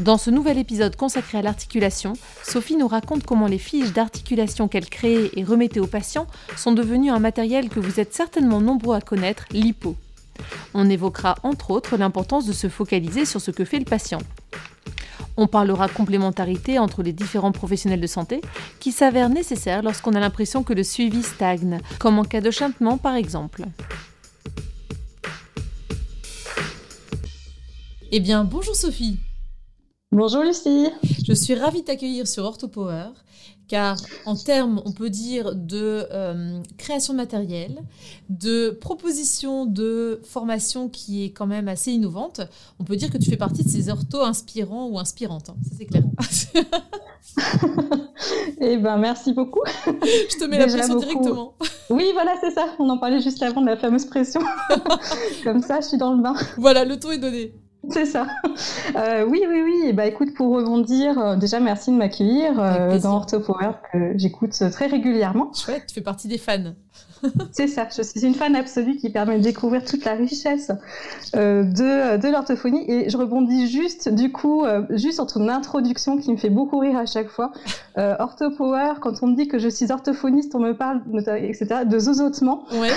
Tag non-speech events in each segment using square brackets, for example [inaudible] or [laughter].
Dans ce nouvel épisode consacré à l'articulation, Sophie nous raconte comment les fiches d'articulation qu'elle créait et remettait aux patients sont devenues un matériel que vous êtes certainement nombreux à connaître, l'hypo. On évoquera entre autres l'importance de se focaliser sur ce que fait le patient. On parlera complémentarité entre les différents professionnels de santé qui s'avèrent nécessaires lorsqu'on a l'impression que le suivi stagne, comme en cas de chantement par exemple. Eh bien, bonjour Sophie Bonjour Lucie. Je suis ravie de t'accueillir sur OrthoPower, car en termes, on peut dire, de euh, création de matériel, de proposition de formation qui est quand même assez innovante, on peut dire que tu fais partie de ces orthos inspirants ou inspirantes. Hein. ça, c'est clair. [laughs] eh ben, merci beaucoup. Je te mets la pression directement. Oui, voilà, c'est ça. On en parlait juste avant de la fameuse pression. [laughs] Comme ça, je suis dans le bain. Voilà, le ton est donné. C'est ça. [laughs] Euh, oui, oui, oui. Bah, écoute, pour rebondir, euh, déjà merci de m'accueillir euh, dans OrthoPower que j'écoute très régulièrement. Chouette, tu fais partie des fans. [laughs] c'est ça, je suis une fan absolue qui permet de découvrir toute la richesse euh, de, de l'orthophonie. Et je rebondis juste, du coup, euh, juste entre une introduction qui me fait beaucoup rire à chaque fois. Euh, orthopower, quand on me dit que je suis orthophoniste, on me parle, etc., de zozotement. Ouais.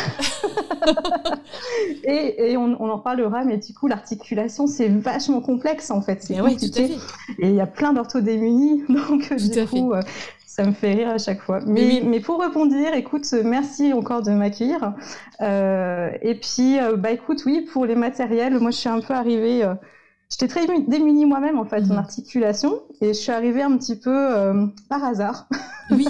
[laughs] et, et on, on, en parlera, mais du coup, l'articulation, c'est vachement complexe en fait. C'est compliqué. et il y a plein d'orthodémunies, [laughs] donc tout du coup, ça me fait rire à chaque fois. Mais, mais pour rebondir, écoute, merci encore de m'accueillir. Euh, et puis, euh, bah écoute, oui, pour les matériels, moi je suis un peu arrivée. Euh, J'étais très démunie moi-même en fait en mhm. articulation et je suis arrivée un petit peu euh, par hasard. [laughs] Oui.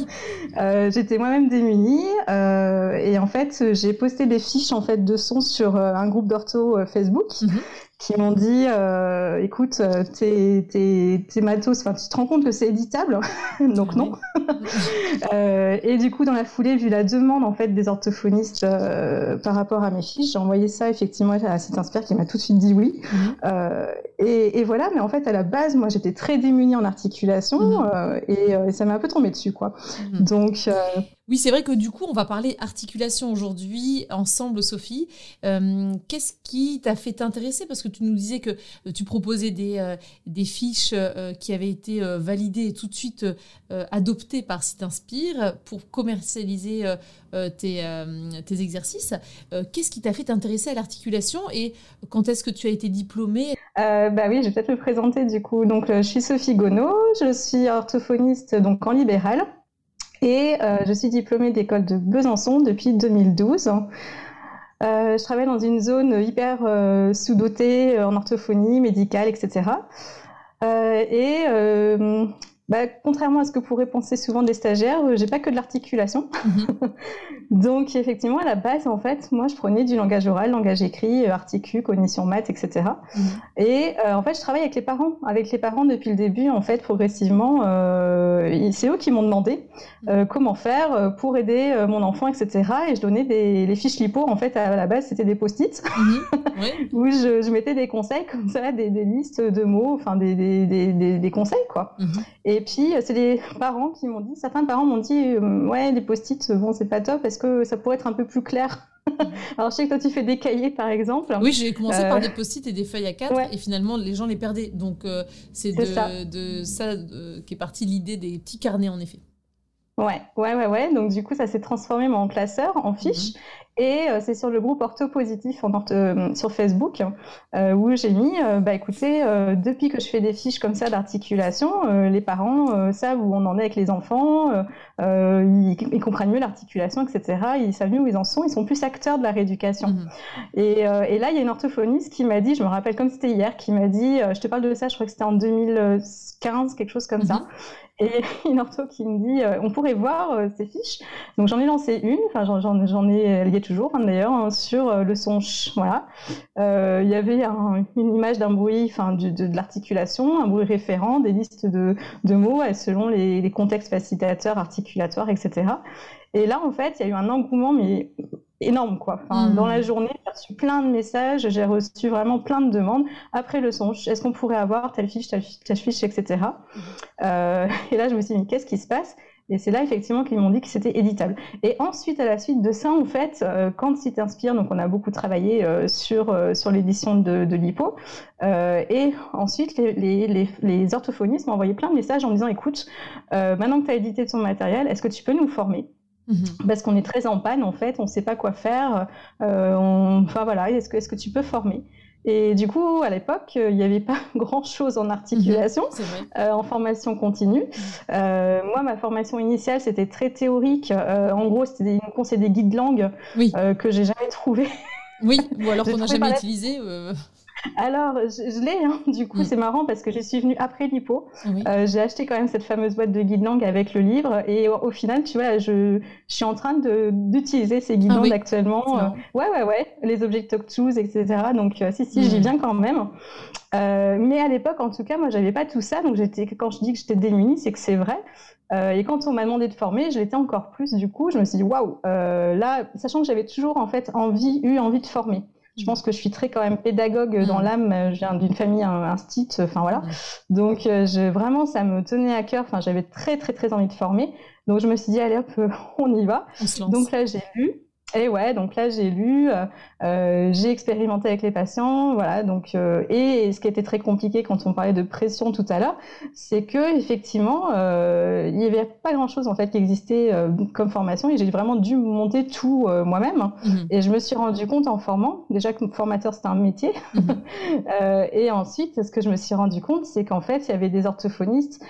J'étais moi-même démunie et en fait j'ai posté des fiches en fait de son sur un groupe d'ortho Facebook. Mhm qui m'ont dit euh, écoute, euh, tes, tes, tes matos, tu te rends compte que c'est éditable [laughs] Donc non. [laughs] euh, et du coup, dans la foulée, vu la demande en fait des orthophonistes euh, par rapport à mes fiches, j'ai envoyé ça effectivement à cet inspire qui m'a tout de suite dit oui. Mhm. Et, et, voilà, mais en fait, à la base, moi j'étais très démunie en articulation mhm. et, et, ça m'a un peu tombé dessus. quoi. Mhm. Donc. Oui, c'est vrai que du coup, on va parler articulation aujourd'hui ensemble, Sophie. Euh, Qu'est-ce qui t'a fait t'intéresser? Parce que tu nous disais que euh, tu proposais des, euh, fiches qui avaient été validées et tout de suite adoptées par Inspire pour commercialiser tes, exercices. Qu'est-ce qui t'a fait t'intéresser à l'articulation et quand est-ce que tu as été diplômée? Bah oui, je vais peut-être me présenter du coup. Donc, je suis Sophie Gonneau, je suis orthophoniste donc en libéral. Et euh, je suis diplômée d'école de Besançon depuis 2012. Euh, je travaille dans une zone hyper euh, sous-dotée en orthophonie médicale, etc. et bah, contrairement à ce que pourraient penser souvent des stagiaires, euh, j'ai pas que de l'articulation. Mhm. [laughs] Donc effectivement, à la base, en fait, moi, je prenais du langage oral, langage écrit, euh, articu, cognition maths, etc. Mhm. Et euh, en fait, je travaille avec les parents, avec les parents depuis le début. En fait, progressivement, euh, c'est eux qui m'ont demandé euh, mhm. comment faire pour aider mon enfant, etc. Et je donnais des les fiches lipo. En fait, à la base, c'était des post-it oui. [laughs] où je, je, mettais des conseils comme ça, des, des listes de mots, enfin des, des, des, des conseils, quoi. Et puis, euh, c'est les parents qui m'ont dit, certains parents m'ont dit, euh, ouais, les post-it, bon, c'est pas top, est-ce que ça pourrait être un peu plus clair [laughs] Alors, je sais que toi, tu fais des cahiers, par exemple. Oui, j'ai commencé euh... par des post-it et des feuilles à 4, ouais. et finalement, les gens les perdaient. Donc, euh, c'est de ça, de ça qui est partie l'idée des petits carnets, en effet. Ouais, ouais, ouais, ouais. Donc, du coup, ça s'est transformé en classeur, en fiche. -hmm. Et euh, c'est sur le groupe Ortho Positif en ortho, euh, sur Facebook euh, où j'ai mis, bah écoutez, depuis que je fais des fiches comme ça d'articulation, les parents savent où on en est avec les enfants, ils, ils, comprennent mieux l'articulation, etc. Ils savent mieux où ils en sont, ils sont plus acteurs de la rééducation. Mmh. Et, et, là, il y a une orthophoniste qui m'a dit, je me rappelle comme c'était hier, qui m'a dit, je te parle de ça, je crois que c'était en 2015, quelque chose comme mmh. ça. Et [laughs] une ortho qui me dit, on pourrait voir ces fiches. Donc j'en ai lancé une, enfin j'en ai, il y a toujours hein, d'ailleurs, hein, sur le son ch. Voilà. il y avait une image d'un bruit, enfin de, l'articulation, un bruit référent, des listes de, mots selon les, contextes facilitateurs, articulatoires, etc. Et là, en fait, il y a eu un engouement, mais énorme, quoi. Mmh. Dans la journée, j'ai reçu plein de messages, j'ai reçu vraiment plein de demandes. Après le son, est-ce qu'on pourrait avoir telle fiche, telle fiche, telle fiche etc. Euh, et là, je me suis dit, qu'est-ce qui se passe? Et c'est là effectivement qu'ils m'ont dit que c'était éditable. Et ensuite, à la suite de ça, en fait, euh, quand Si t'inspire, donc on a beaucoup travaillé euh, sur, euh, sur l'édition de, de l'IPO. et ensuite, les, les, les, orthophonistes m'ont envoyé plein de messages en me disant, écoute, maintenant que tu as édité ton matériel, est-ce que tu peux nous former? Mhm. Parce qu'on est très en panne, en fait, on ne sait pas quoi faire. On... Enfin voilà, est-ce que, est -ce que tu peux former? Et du coup, à l'époque, il n'y avait pas [laughs] grand-chose en articulation, mhm, euh, en formation continue. Mhm. Euh, moi, ma formation initiale, c'était très théorique. Euh, en gros, c'était des, des guides langue que j'ai jamais trouvé. Oui, ou [laughs] alors qu'on n'a jamais utilisé. Alors, je, l'ai, hein. [laughs] du coup, mm. c'est marrant parce que je suis venue après l'hypo. Ah euh, j'ai acheté quand même cette fameuse boîte de guide langue avec le livre et au, final, tu vois, je, suis en train d'utiliser ces guides ah langue actuellement. Euh, ouais, ouais, ouais, les objets choose, etc. Donc, euh, si, si, j'y mm. viens quand même. mais à l'époque, en tout cas, moi, j'avais pas tout ça. Donc, j'étais, quand je dis que j'étais démunie, c'est que c'est vrai. et quand on m'a demandé de former, je l'étais encore plus. Du coup, je me suis dit, waouh, là, sachant que j'avais toujours en fait envie, eu envie de former. Je pense que je suis très quand même pédagogue dans mm. l'âme. Je viens d'une famille instite, enfin voilà. Mm. Donc euh, je, vraiment, ça me tenait à cœur. Enfin, j'avais très très très envie de former. Donc je me suis dit allez hop, [laughs] on y va. Donc là j'ai lu. Et ouais, donc là j'ai lu, euh, euh, j'ai expérimenté avec les patients, voilà. Donc euh, et, ce qui était très compliqué quand on parlait de pression tout à l'heure, c'est que effectivement euh, il n'y avait pas grand chose en fait qui existait euh, comme formation et j'ai vraiment dû monter tout euh, moi-même. Mhm. Et je me suis rendu compte en formant, déjà que formateur c'était un métier, mhm. [laughs] et ensuite ce que je me suis rendu compte, c'est qu'en fait il y avait des orthophonistes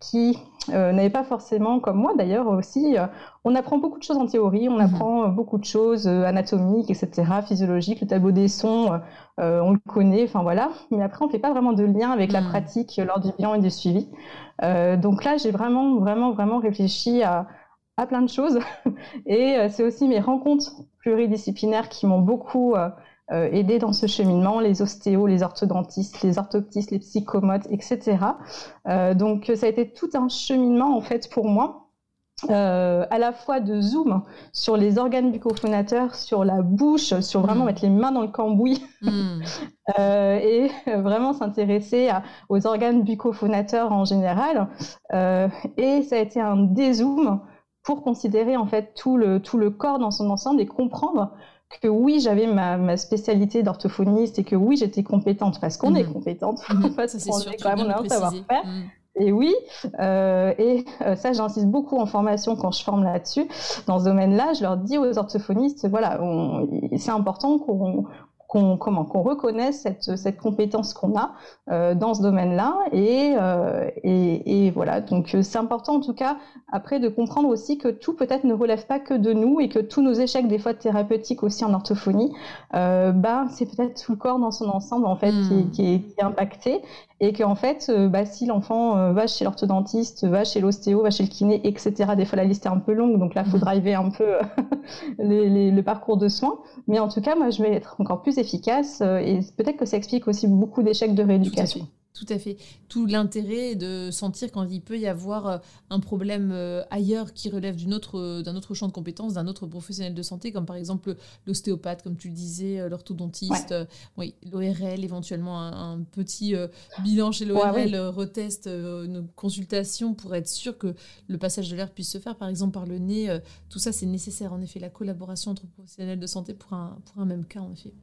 qui euh, n'avait pas forcément, comme moi d'ailleurs aussi, euh, on apprend beaucoup de choses en théorie, on mhm. apprend euh, beaucoup de choses anatomiques, etc., physiologiques, le tableau des sons, on le connaît, enfin voilà, mais après on ne fait pas vraiment de lien avec la mhm. pratique lors du bilan et du suivi. donc là, j'ai vraiment, vraiment, vraiment réfléchi à, à plein de choses, [laughs] et c'est aussi mes rencontres pluridisciplinaires qui m'ont beaucoup euh, aider dans ce cheminement, les ostéos, les orthodontistes, les orthoptistes, les psychomotes, etc. Euh, donc ça a été tout un cheminement en fait pour moi. Euh, à la fois de zoom sur les organes buccophonateurs, sur la bouche, sur vraiment mm. mettre les mains dans le cambouis mm. [laughs] euh, et [laughs] vraiment s'intéresser aux organes buccophonateurs en général. Euh, et ça a été un dézoom pour considérer en fait tout le, tout le corps dans son ensemble et comprendre que oui, j'avais ma, spécialité d'orthophoniste et que oui, j'étais compétente parce qu'on est mhm. compétente. Mhm. [laughs] ça, c'est sûr. Quand même, un savoir-faire. Et oui, euh, et euh, ça, j'insiste beaucoup en formation quand je forme là-dessus. Dans ce domaine-là, je leur dis aux orthophonistes, voilà, c'est important qu'on qu'on comment qu'on reconnaisse cette, cette compétence qu'on a euh, dans ce domaine-là et, euh, et, et, voilà donc euh, c'est important en tout cas après de comprendre aussi que tout peut-être ne relève pas que de nous et que tous nos échecs des fois thérapeutiques aussi en orthophonie euh, bah c'est peut-être tout le corps dans son ensemble en fait qui, hmm. qui, est, qui, est, impacté et qu'en fait, bah, si l'enfant va chez l'orthodontiste, va chez l'ostéo, va chez le kiné, etc., des fois la liste est un peu longue, donc là, il faut mhm. driver un peu [laughs] le parcours de soins. Mais en tout cas, moi, je vais être encore plus efficace euh, et peut-être que ça explique aussi beaucoup d'échecs de rééducation. Tout à fait. Tout l'intérêt de sentir quand il peut y avoir euh, un problème euh, ailleurs qui relève d'une autre, d'un autre champ de compétences, d'un autre professionnel de santé, comme par exemple l'ostéopathe, comme tu le disais, l'orthodontiste, oui, l'ORL, éventuellement un, petit bilan chez l'ORL, reteste une consultation pour être sûr que le passage de l'air puisse se faire, par exemple par le nez. tout ça, c'est nécessaire, en effet, la collaboration entre professionnels de santé pour un, pour un même cas, en effet.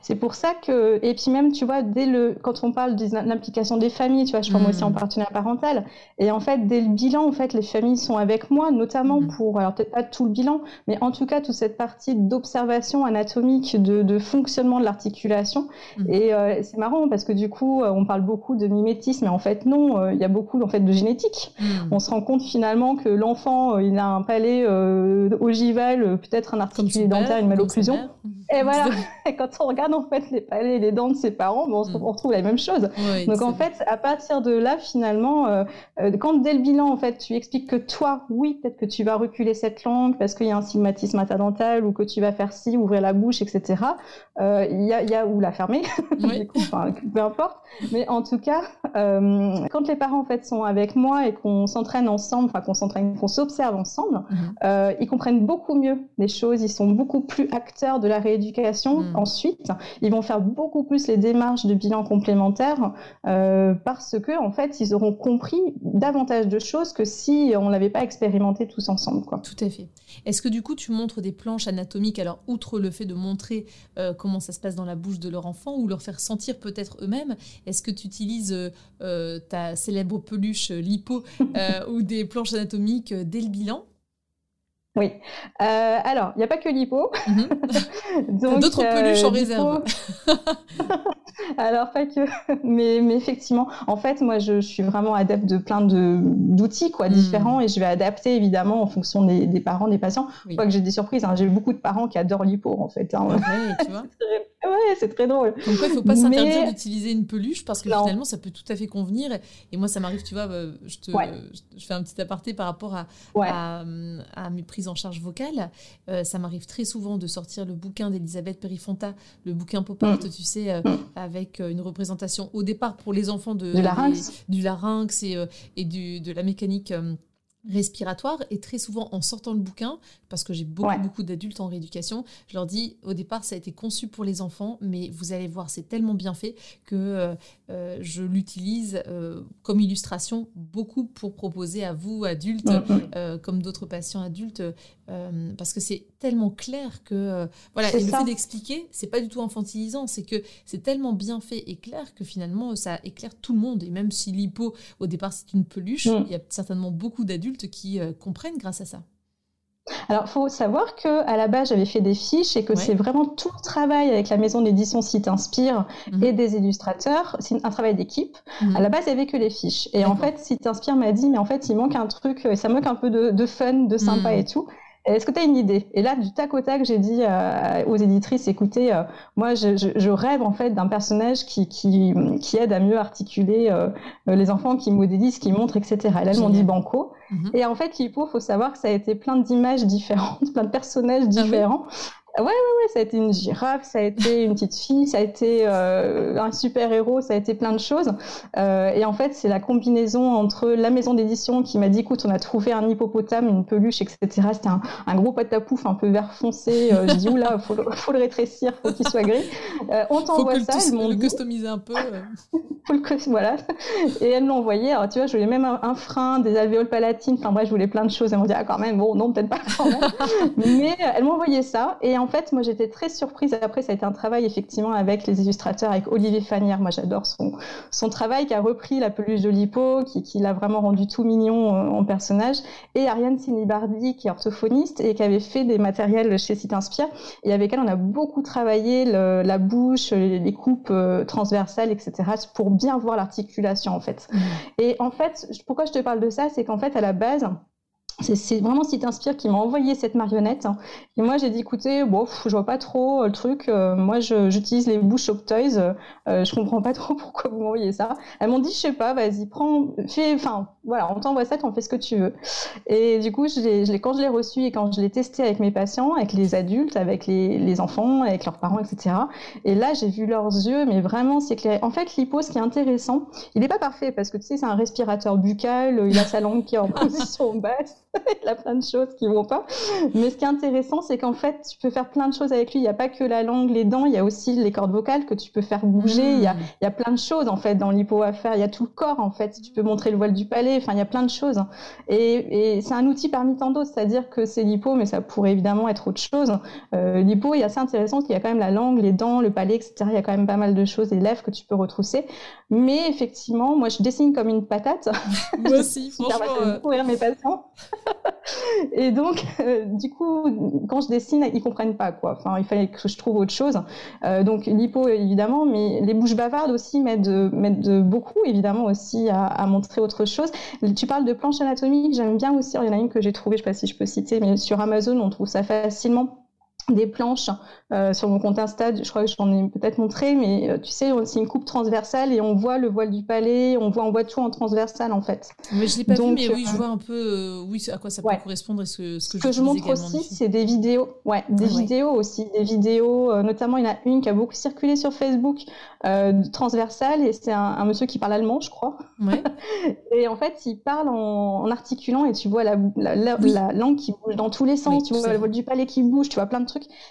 C'est pour ça que, et puis même, tu vois, dès le, quand on parle de l'implication des familles, tu vois, je forme aussi en hmm. partenariat parental, et en fait, dès le bilan, en fait, les familles sont avec moi, notamment hmm. pour, alors peut-être pas tout le bilan, mais en tout cas, toute cette partie d'observation anatomique, de, de, fonctionnement de l'articulation. Hmm. Et euh, c'est marrant parce que du coup, euh, on parle beaucoup de mimétisme, mais en fait, non, euh, il y a beaucoup, en fait, de génétique. On se rend compte finalement que l'enfant, il a un palais ogival, peut-être un articulé dentaire, une malocclusion. Et voilà, [laughs] quand on regarde en fait les palais et les dents de ses parents, bon, on, mm. retrouve la même chose. Donc en fait, à partir de là, finalement, euh, euh, quand dès le bilan, en fait, tu expliques que toi, oui, peut-être que tu vas reculer cette langue parce qu'il y a un stigmatisme interdental ou que tu vas faire ci, ouvrir la bouche, etc. Euh, il y, a, y, a, ou la fermer, [laughs] du coup, peu importe. Mais en tout cas, quand les parents en fait sont avec moi et qu'on s'entraîne ensemble, enfin qu'on s'entraîne, qu'on s'observe ensemble, mm-hmm. ils comprennent beaucoup mieux les choses, ils sont beaucoup plus acteurs de la rééducation. Mm. Ensuite, ils vont faire beaucoup plus les démarches de bilan complémentaire euh, parce que en fait, ils auront compris davantage de choses que si on l'avait pas expérimenté tous ensemble. Tout à fait. Est-ce que du coup, tu montres des planches anatomiques Alors, outre le fait de montrer euh, comment ça se passe dans la bouche de leur enfant ou leur faire sentir peut-être eux-mêmes, est-ce que tu utilises euh, ta célèbre peluche lipo [laughs] ou des planches anatomiques dès le bilan? Oui. Euh, alors, il n'y a pas que l'hypo. Mhm. [laughs] D'autres euh, peluches en réserve. [laughs] alors, pas que. Mais, mais, effectivement, en fait, moi, je, suis vraiment adepte de plein d'outils quoi, mhm. différents et je vais adapter évidemment en fonction des, des parents, des patients. Je crois que j'ai des surprises. Hein. J'ai beaucoup de parents qui adorent l'hypo, en fait. Hein. tu vois [laughs] Ouais, c'est très drôle. Donc, il ne faut pas s'interdire d'utiliser une peluche parce que finalement, ça peut tout à fait convenir. Et, moi, ça m'arrive, tu vois, euh, je, te, je fais un petit aparté par rapport à, à, à, mes prises en charge vocale. Euh, ça m'arrive très souvent de sortir le bouquin d'Elisabeth Perifonta, le bouquin Pop Art, mm. tu sais, euh, avec une représentation au départ pour les enfants de, du larynx, du larynx et, et du, de la mécanique respiratoire et très souvent en sortant le bouquin parce que j'ai beaucoup beaucoup d'adultes en rééducation je leur dis au départ ça a été conçu pour les enfants mais vous allez voir c'est tellement bien fait que euh, euh, je l'utilise euh, comme illustration beaucoup pour proposer à vous adultes mm, mm. comme d'autres patients adultes parce que c'est tellement clair que voilà et le fait d'expliquer c'est pas du tout infantilisant c'est que c'est tellement bien fait et clair que finalement ça éclaire tout le monde et même si l'hypo au départ c'est une peluche mm. il y a certainement beaucoup d'adultes qui euh, comprennent grâce à ça. Alors, faut savoir que à la base, j'avais fait des fiches et que c'est vraiment tout le travail avec la maison d'édition Site Inspire mhm. et des illustrateurs. C'est un travail d'équipe. Mhm. À la base, il n'y avait que les fiches. Et en fait, Site Inspire m'a dit, mais en fait, il manque un truc, ça manque un peu de, fun, de sympa mhm. et tout. Est-ce que tu as une idée? Et là, du tac au tac, j'ai dit euh, aux éditrices, écoutez, euh, moi, je, je, rêve en fait d'un personnage qui, qui, qui, aide à mieux articuler euh, les enfants, qui modélisent, qui montre, etc. Et là, elles m'ont dit banco. Mhm. Et en fait, il faut savoir que ça a été plein d'images différentes, [laughs] plein de personnages ah différents. Ouais, ouais, ouais, ça a été une girafe, ça a été une petite fille, ça a été euh, un super-héros, ça a été plein de choses. Euh, et en fait, c'est la combinaison entre la maison d'édition qui m'a dit, écoute, on a trouvé un hippopotame, une peluche, etc. C'était un, un, gros patapouf un peu vert foncé. Euh, je dis, oula, faut, faut le rétrécir, faut qu'il soit gris. Euh, on t'envoie ça. Elles m'ont le customiser un peu. [laughs] Faut le voilà. Et elles m'ont envoyé. Alors, tu vois, je voulais même un, frein, des alvéoles palatines. Enfin, bref, je voulais plein de choses. Elles m'ont dit, ah, quand même, bon, non, peut-être pas quand même. [laughs] Mais elles m'ont envoyé ça. Et en fait, moi, j'étais très surprise. Après, ça a été un travail effectivement avec les illustrateurs, avec Olivier Fanière. Moi, j'adore son, son travail qui a repris la peluche de Lipo, qui, qui l'a vraiment rendu tout mignon euh, en personnage. Et Ariane Sinibardi, qui est orthophoniste et qui avait fait des matériels chez Site Inspire. Et avec elle, on a beaucoup travaillé le, la bouche, les, coupes euh, transversales, etc., pour bien voir l'articulation, en fait. Mmh. Et en fait, pourquoi je te parle de ça, c'est qu'en fait, à la base, c'est vraiment Site Inspire qui m'a envoyé cette marionnette. Et moi, j'ai dit, écoutez, bon, je vois pas trop euh, le truc. Euh, moi, j'utilise les bouches Shop Toys. Euh, je comprends pas [laughs] trop pourquoi vous m'envoyez ça. Elles m'ont dit, je sais pas, vas-y, prends, fais, enfin, voilà, on t'envoie ça, t'en fais ce que tu veux. Et du coup, je quand je l'ai reçu et quand je l'ai testé avec mes patients, avec les adultes, avec les, les enfants, avec leurs parents, etc. Et là, j'ai vu leurs yeux, mais vraiment, c'est clair. En fait, l'hypo, ce qui est intéressant, il n'est pas parfait parce que tu sais, c'est un respirateur buccal, il a sa langue qui est en [laughs] position basse. [laughs] il a plein de choses qui vont pas. Mais ce qui est intéressant, c'est qu'en fait, tu peux faire plein de choses avec lui. Il n'y a pas que la langue, les dents, il y a aussi les cordes vocales que tu peux faire bouger. Il, y a, il, y a, plein de choses, en fait, dans l'hypo à faire. Il y a tout le corps, en fait. Tu peux montrer le voile du palais. Enfin, il y a plein de choses. Et, et c'est un outil parmi tant d'autres. C'est-à-dire que c'est l'hypo, mais ça pourrait évidemment être autre chose. Euh, l'hypo est assez intéressant parce qu'il y a quand même la langue, les dents, le palais, etc. Il y a quand même pas mal de choses, les lèvres que tu peux retrousser. Mais effectivement, moi, je dessine comme une patate. Moi aussi, [laughs] franchement. Euh... mes patients. [laughs] et donc, euh, du coup, quand je dessine, ils comprennent pas quoi. Enfin, il fallait que je trouve autre chose. Euh, donc l'hypo évidemment, mais les bouches bavardes aussi m'aident beaucoup évidemment aussi à, montrer autre chose. Tu parles de planches anatomiques, j'aime bien aussi. Il y en a une que j'ai trouvée, je sais pas si je peux citer, mais sur Amazon, on trouve ça facilement des planches euh, sur mon compte Insta, je crois que j'en ai peut-être montré, mais euh, tu sais, c'est une coupe transversale et on voit le voile du palais, on voit, on voit tout en transversal en fait. Mais je l'ai pas vu, mais oui, je vois un peu oui, à quoi ça peut correspondre et ce, ce que, ce que je, montre aussi, c'est des vidéos, ouais, des ah vidéos aussi, des vidéos, notamment il y en a une qui a beaucoup circulé sur Facebook, transversale, et c'est un, monsieur qui parle allemand, je crois. Ouais. [laughs] et en fait, il parle en, articulant et tu vois la, la, langue qui bouge dans tous les sens, tu vois le voile du palais qui bouge, tu vois plein de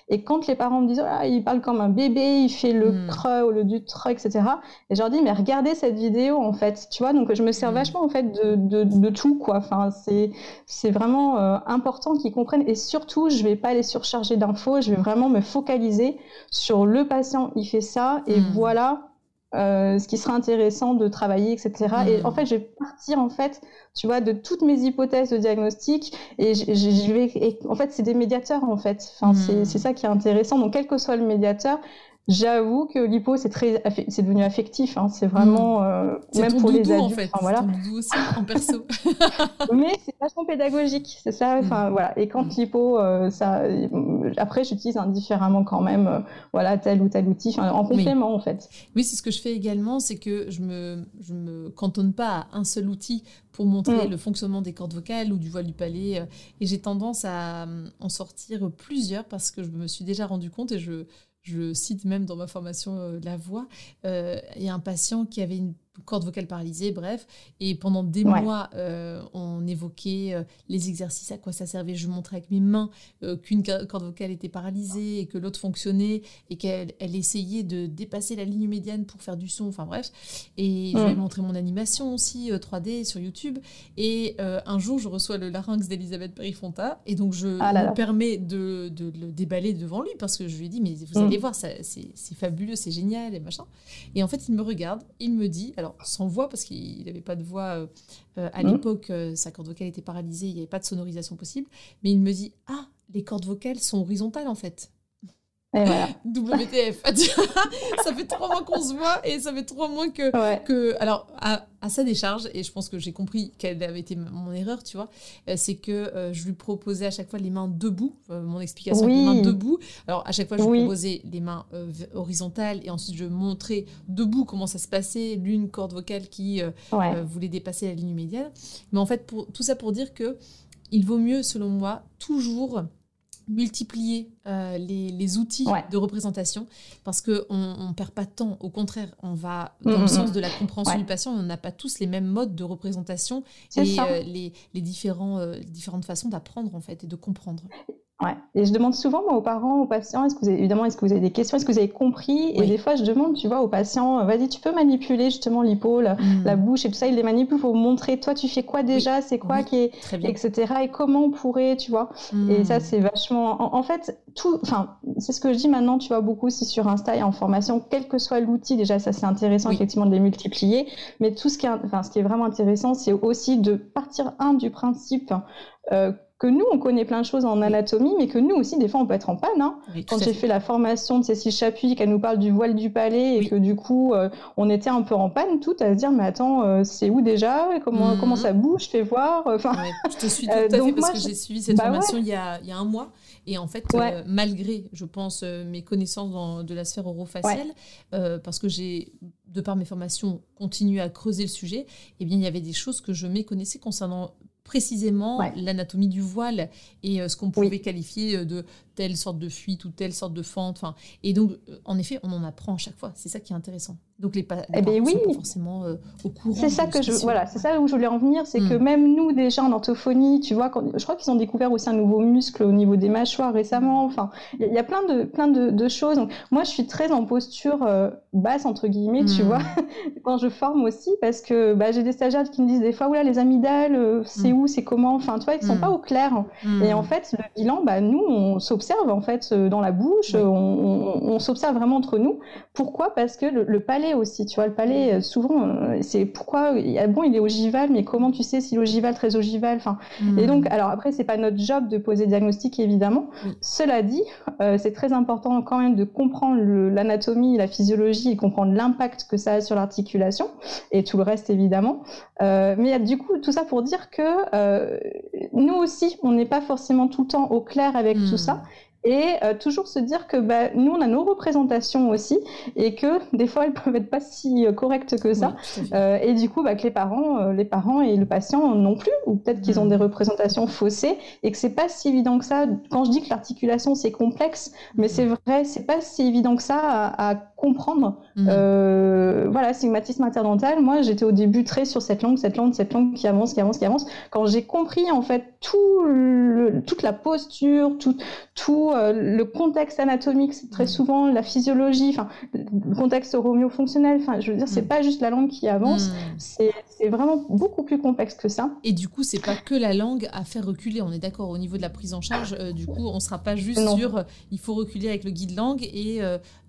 Et quand les parents me disent, ah, il parle comme un bébé, il fait le hmm. creux au lieu du etc. Et je leur dis, mais regardez cette vidéo, en fait, tu vois, donc je me sers hmm. vachement, en fait, de, de, de tout, quoi. Enfin, c'est, c'est vraiment euh, important qu'ils comprennent. Et surtout, je vais pas les surcharger d'infos, je vais vraiment me focaliser sur le patient, il fait ça, et hmm. voilà, euh, ce qui sera intéressant de travailler, etc. Et en fait, je vais partir en fait, tu vois, de toutes mes hypothèses de diagnostic et je, vais, en fait, c'est des médiateurs en fait. Enfin, c'est ça qui est intéressant. Donc, quel que soit le médiateur, J'avoue que l'hypo, c'est très, c'est devenu affectif. Hein. C'est vraiment, euh, même pour les adultes. En fait. Enfin, voilà. aussi en perso. [laughs] [laughs] Mais c'est vachement pédagogique, c'est ça. Enfin mm. voilà. Et quand mm. l'hypo, euh, ça, après, j'utilise indifféremment quand même, euh, voilà, tel ou tel outil, en complément en fait. Oui, c'est ce que je fais également, c'est que je me, je me cantonne pas à un seul outil pour montrer mm. le fonctionnement des cordes vocales ou du voile du palais. Et j'ai tendance à en sortir plusieurs parce que je me suis déjà rendu compte et je je cite même dans ma formation euh, la voix, euh, il y a un patient qui avait une corde vocale paralysée, bref. Et pendant des mois, euh, on évoquait euh, les exercices, à quoi ça servait. Je montrais avec mes mains euh, qu'une corde vocale était paralysée et que l'autre fonctionnait et qu'elle elle essayait de dépasser la ligne médiane pour faire du son. Enfin bref. Et je lui ai montré mon animation aussi 3D sur YouTube. Et un jour, je reçois le larynx d'Elisabeth Perifonta et donc je ah me permets de, de, le déballer devant lui parce que je lui ai dit mais vous mm. allez voir, c'est fabuleux, c'est génial et machin. Et en fait, il me regarde, il me dit alors sans voix, parce qu'il n'avait pas de voix euh, euh, à mmh. l'époque, euh, sa corde vocale était paralysée, il n'y avait pas de sonorisation possible. Mais il me dit Ah, les cordes vocales sont horizontales en fait. Et voilà. WTF. [laughs] ça fait trois mois qu'on se voit et ça fait trois mois que. que alors, à, sa décharge, et je pense que j'ai compris quelle avait été mon erreur, tu vois, euh, c'est que euh, je lui proposais à chaque fois les mains debout, euh, mon explication, les mains debout. Alors, à chaque fois, je lui proposais les mains horizontales et ensuite je montrais debout comment ça se passait, l'une corde vocale qui voulait dépasser la ligne médiane. Mais en fait, pour, tout ça pour dire que il vaut mieux, selon moi, toujours multiplier euh, les, outils de représentation parce qu'on ne perd pas de temps. Au contraire, on va dans le mm-hmm. sens de la compréhension du patient. On n'a pas tous les mêmes modes de représentation et euh, les, les différents, euh, différentes façons d'apprendre en fait et de comprendre. Ouais. Et je demande souvent moi, aux parents, aux patients, est-ce que vous avez, évidemment, est-ce que vous avez des questions, est-ce que vous avez compris? Et des fois, je demande, tu vois, aux patients, vas-y, tu peux manipuler justement l'hypo, la, mm. bouche et tout ça. Ils les manipulent pour montrer, toi, tu fais quoi déjà, c'est quoi qui est, etc. Et comment on pourrait, tu vois? Et ça, mm. c'est vachement. En, fait, tout. Enfin, c'est ce que je dis maintenant, tu vois, beaucoup si sur Insta et en formation, quel que soit l'outil, déjà, ça c'est intéressant effectivement de les multiplier. Mais tout ce qui est, enfin, ce qui est vraiment intéressant, c'est aussi de partir un du principe. Euh, que nous, on connaît plein de choses en anatomie, mais que nous aussi, des fois, on peut être en panne. Hein. Quand j'ai fait la formation de Cécile Chapuis, qu'elle nous parle du voile du palais, et que du coup, euh, on était un peu en panne, tout à se dire, mais attends, euh, c'est où déjà? Comment, comment ça bouge? Fais voir. Enfin, je te suis [laughs] tout à fait parce que j'ai suivi cette bah formation il, y a, il, y a, un mois. Et en fait, malgré, je pense, mes connaissances dans, de la sphère orofaciale, parce que j'ai de par mes formations, continué à creuser le sujet, eh bien, il y avait des choses que je méconnaissais concernant précisément l'anatomie du voile et euh, ce qu'on pouvait qualifier euh, de telle sorte de fuite ou telle sorte de fente. Enfin, et donc, euh, en effet, on en apprend à chaque fois. C'est ça qui est intéressant. Donc les, pa eh ben oui. sont pas forcément au courant. C'est ça que je voilà, c'est ça où je voulais en venir, c'est que hmm. même nous déjà en orthophonie, tu vois, quand, je crois qu'ils ont découvert aussi un nouveau muscle au niveau des mâchoires récemment. Enfin, il y, a plein de plein de, de, choses. Donc, moi, je suis très en posture basse entre guillemets, tu hmm. vois, [laughs] quand je forme aussi, parce que bah, j'ai des stagiaires qui me disent des fois, oula, les amygdales, c'est hmm. où, c'est comment. Enfin, tu vois, ils sont pas au clair. Et en fait, le bilan, bah, nous, on s'observe en fait dans la bouche, on, on, s'observe vraiment entre nous. Pourquoi? Parce que le, le palais aussi. Tu vois, le palais, euh, souvent, euh, c'est pourquoi, bon, il est ogival, mais comment tu sais s'il est ogival, très ogival? Enfin, hmm. Et donc, alors après, c'est pas notre job de poser diagnostic, évidemment. Cela dit, euh, c'est très important quand même de comprendre l'anatomie, la physiologie et comprendre l'impact que ça a sur l'articulation et tout le reste, évidemment. mais du coup, tout ça pour dire que nous aussi, on n'est pas forcément tout le temps au clair avec tout hmm. ça et euh, toujours se dire que bah, nous, on a nos représentations aussi et que des fois, elles peuvent être pas si euh, correctes que ça. euh, et du coup, bah, que les parents, euh, les parents et le patient non plus, ou peut-être qu'ils ont des représentations faussées et que c'est pas si évident que ça. Quand je dis que l'articulation c'est complexe, mais c'est vrai, c'est pas si évident que ça à, à comprendre. Mhm. Euh, voilà, stigmatisme interdental. Moi, j'étais au début très sur cette langue, cette langue, cette langue qui avance, qui avance, qui avance. Quand j'ai compris en fait tout le, toute la posture, tout, tout euh, le contexte anatomique, c'est très Mhm. souvent la physiologie, enfin le contexte romeo-fonctionnel. Enfin, je veux dire, c'est Mhm. pas juste la langue qui avance. Hmm. C'est c'est vraiment beaucoup plus complexe que ça. Et du coup, c'est pas que la langue à faire reculer. On est d'accord au niveau de la prise en charge. euh, du coup, on sera pas juste Non. sur il faut reculer avec le guide langue et,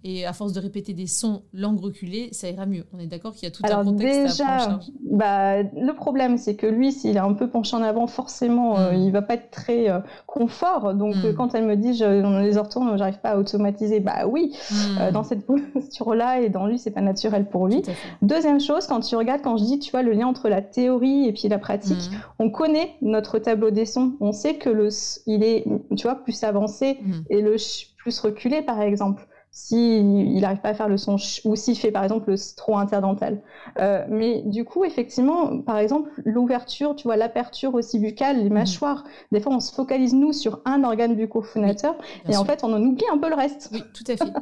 et à force de répéter des sons langue reculée, ça ira mieux. On est d'accord qu'il y a tout un Alors contexte à prendre en déjà, charge. bah, le problème c'est que lui, s'il est un peu penché en avant, forcément, euh, Mm. il va pas être très euh, confort. Donc Mm. euh, quand elle me dit, je, les orthos, j'arrive pas à automatiser, bah oui, Hmm. euh, dans cette posture-là et dans lui, c'est pas naturel pour lui. Deuxième chose, quand tu regardes, quand je dis, tu vois, le lien entre la théorie et puis la pratique, on connaît notre tableau des sons. On sait que le, il est, tu vois, plus avancé et le plus reculé, par exemple. Si il n'arrive pas à faire le son ch ou s'il fait par exemple le trop interdental. Euh, mais du coup, effectivement, par exemple, l'ouverture, tu vois, l'aperture aussi buccale, les Mhm. mâchoires. Des fois, on se focalise nous sur un organe bucco-phonateur et en fait, on en oublie un peu le reste. Oui, tout à fait.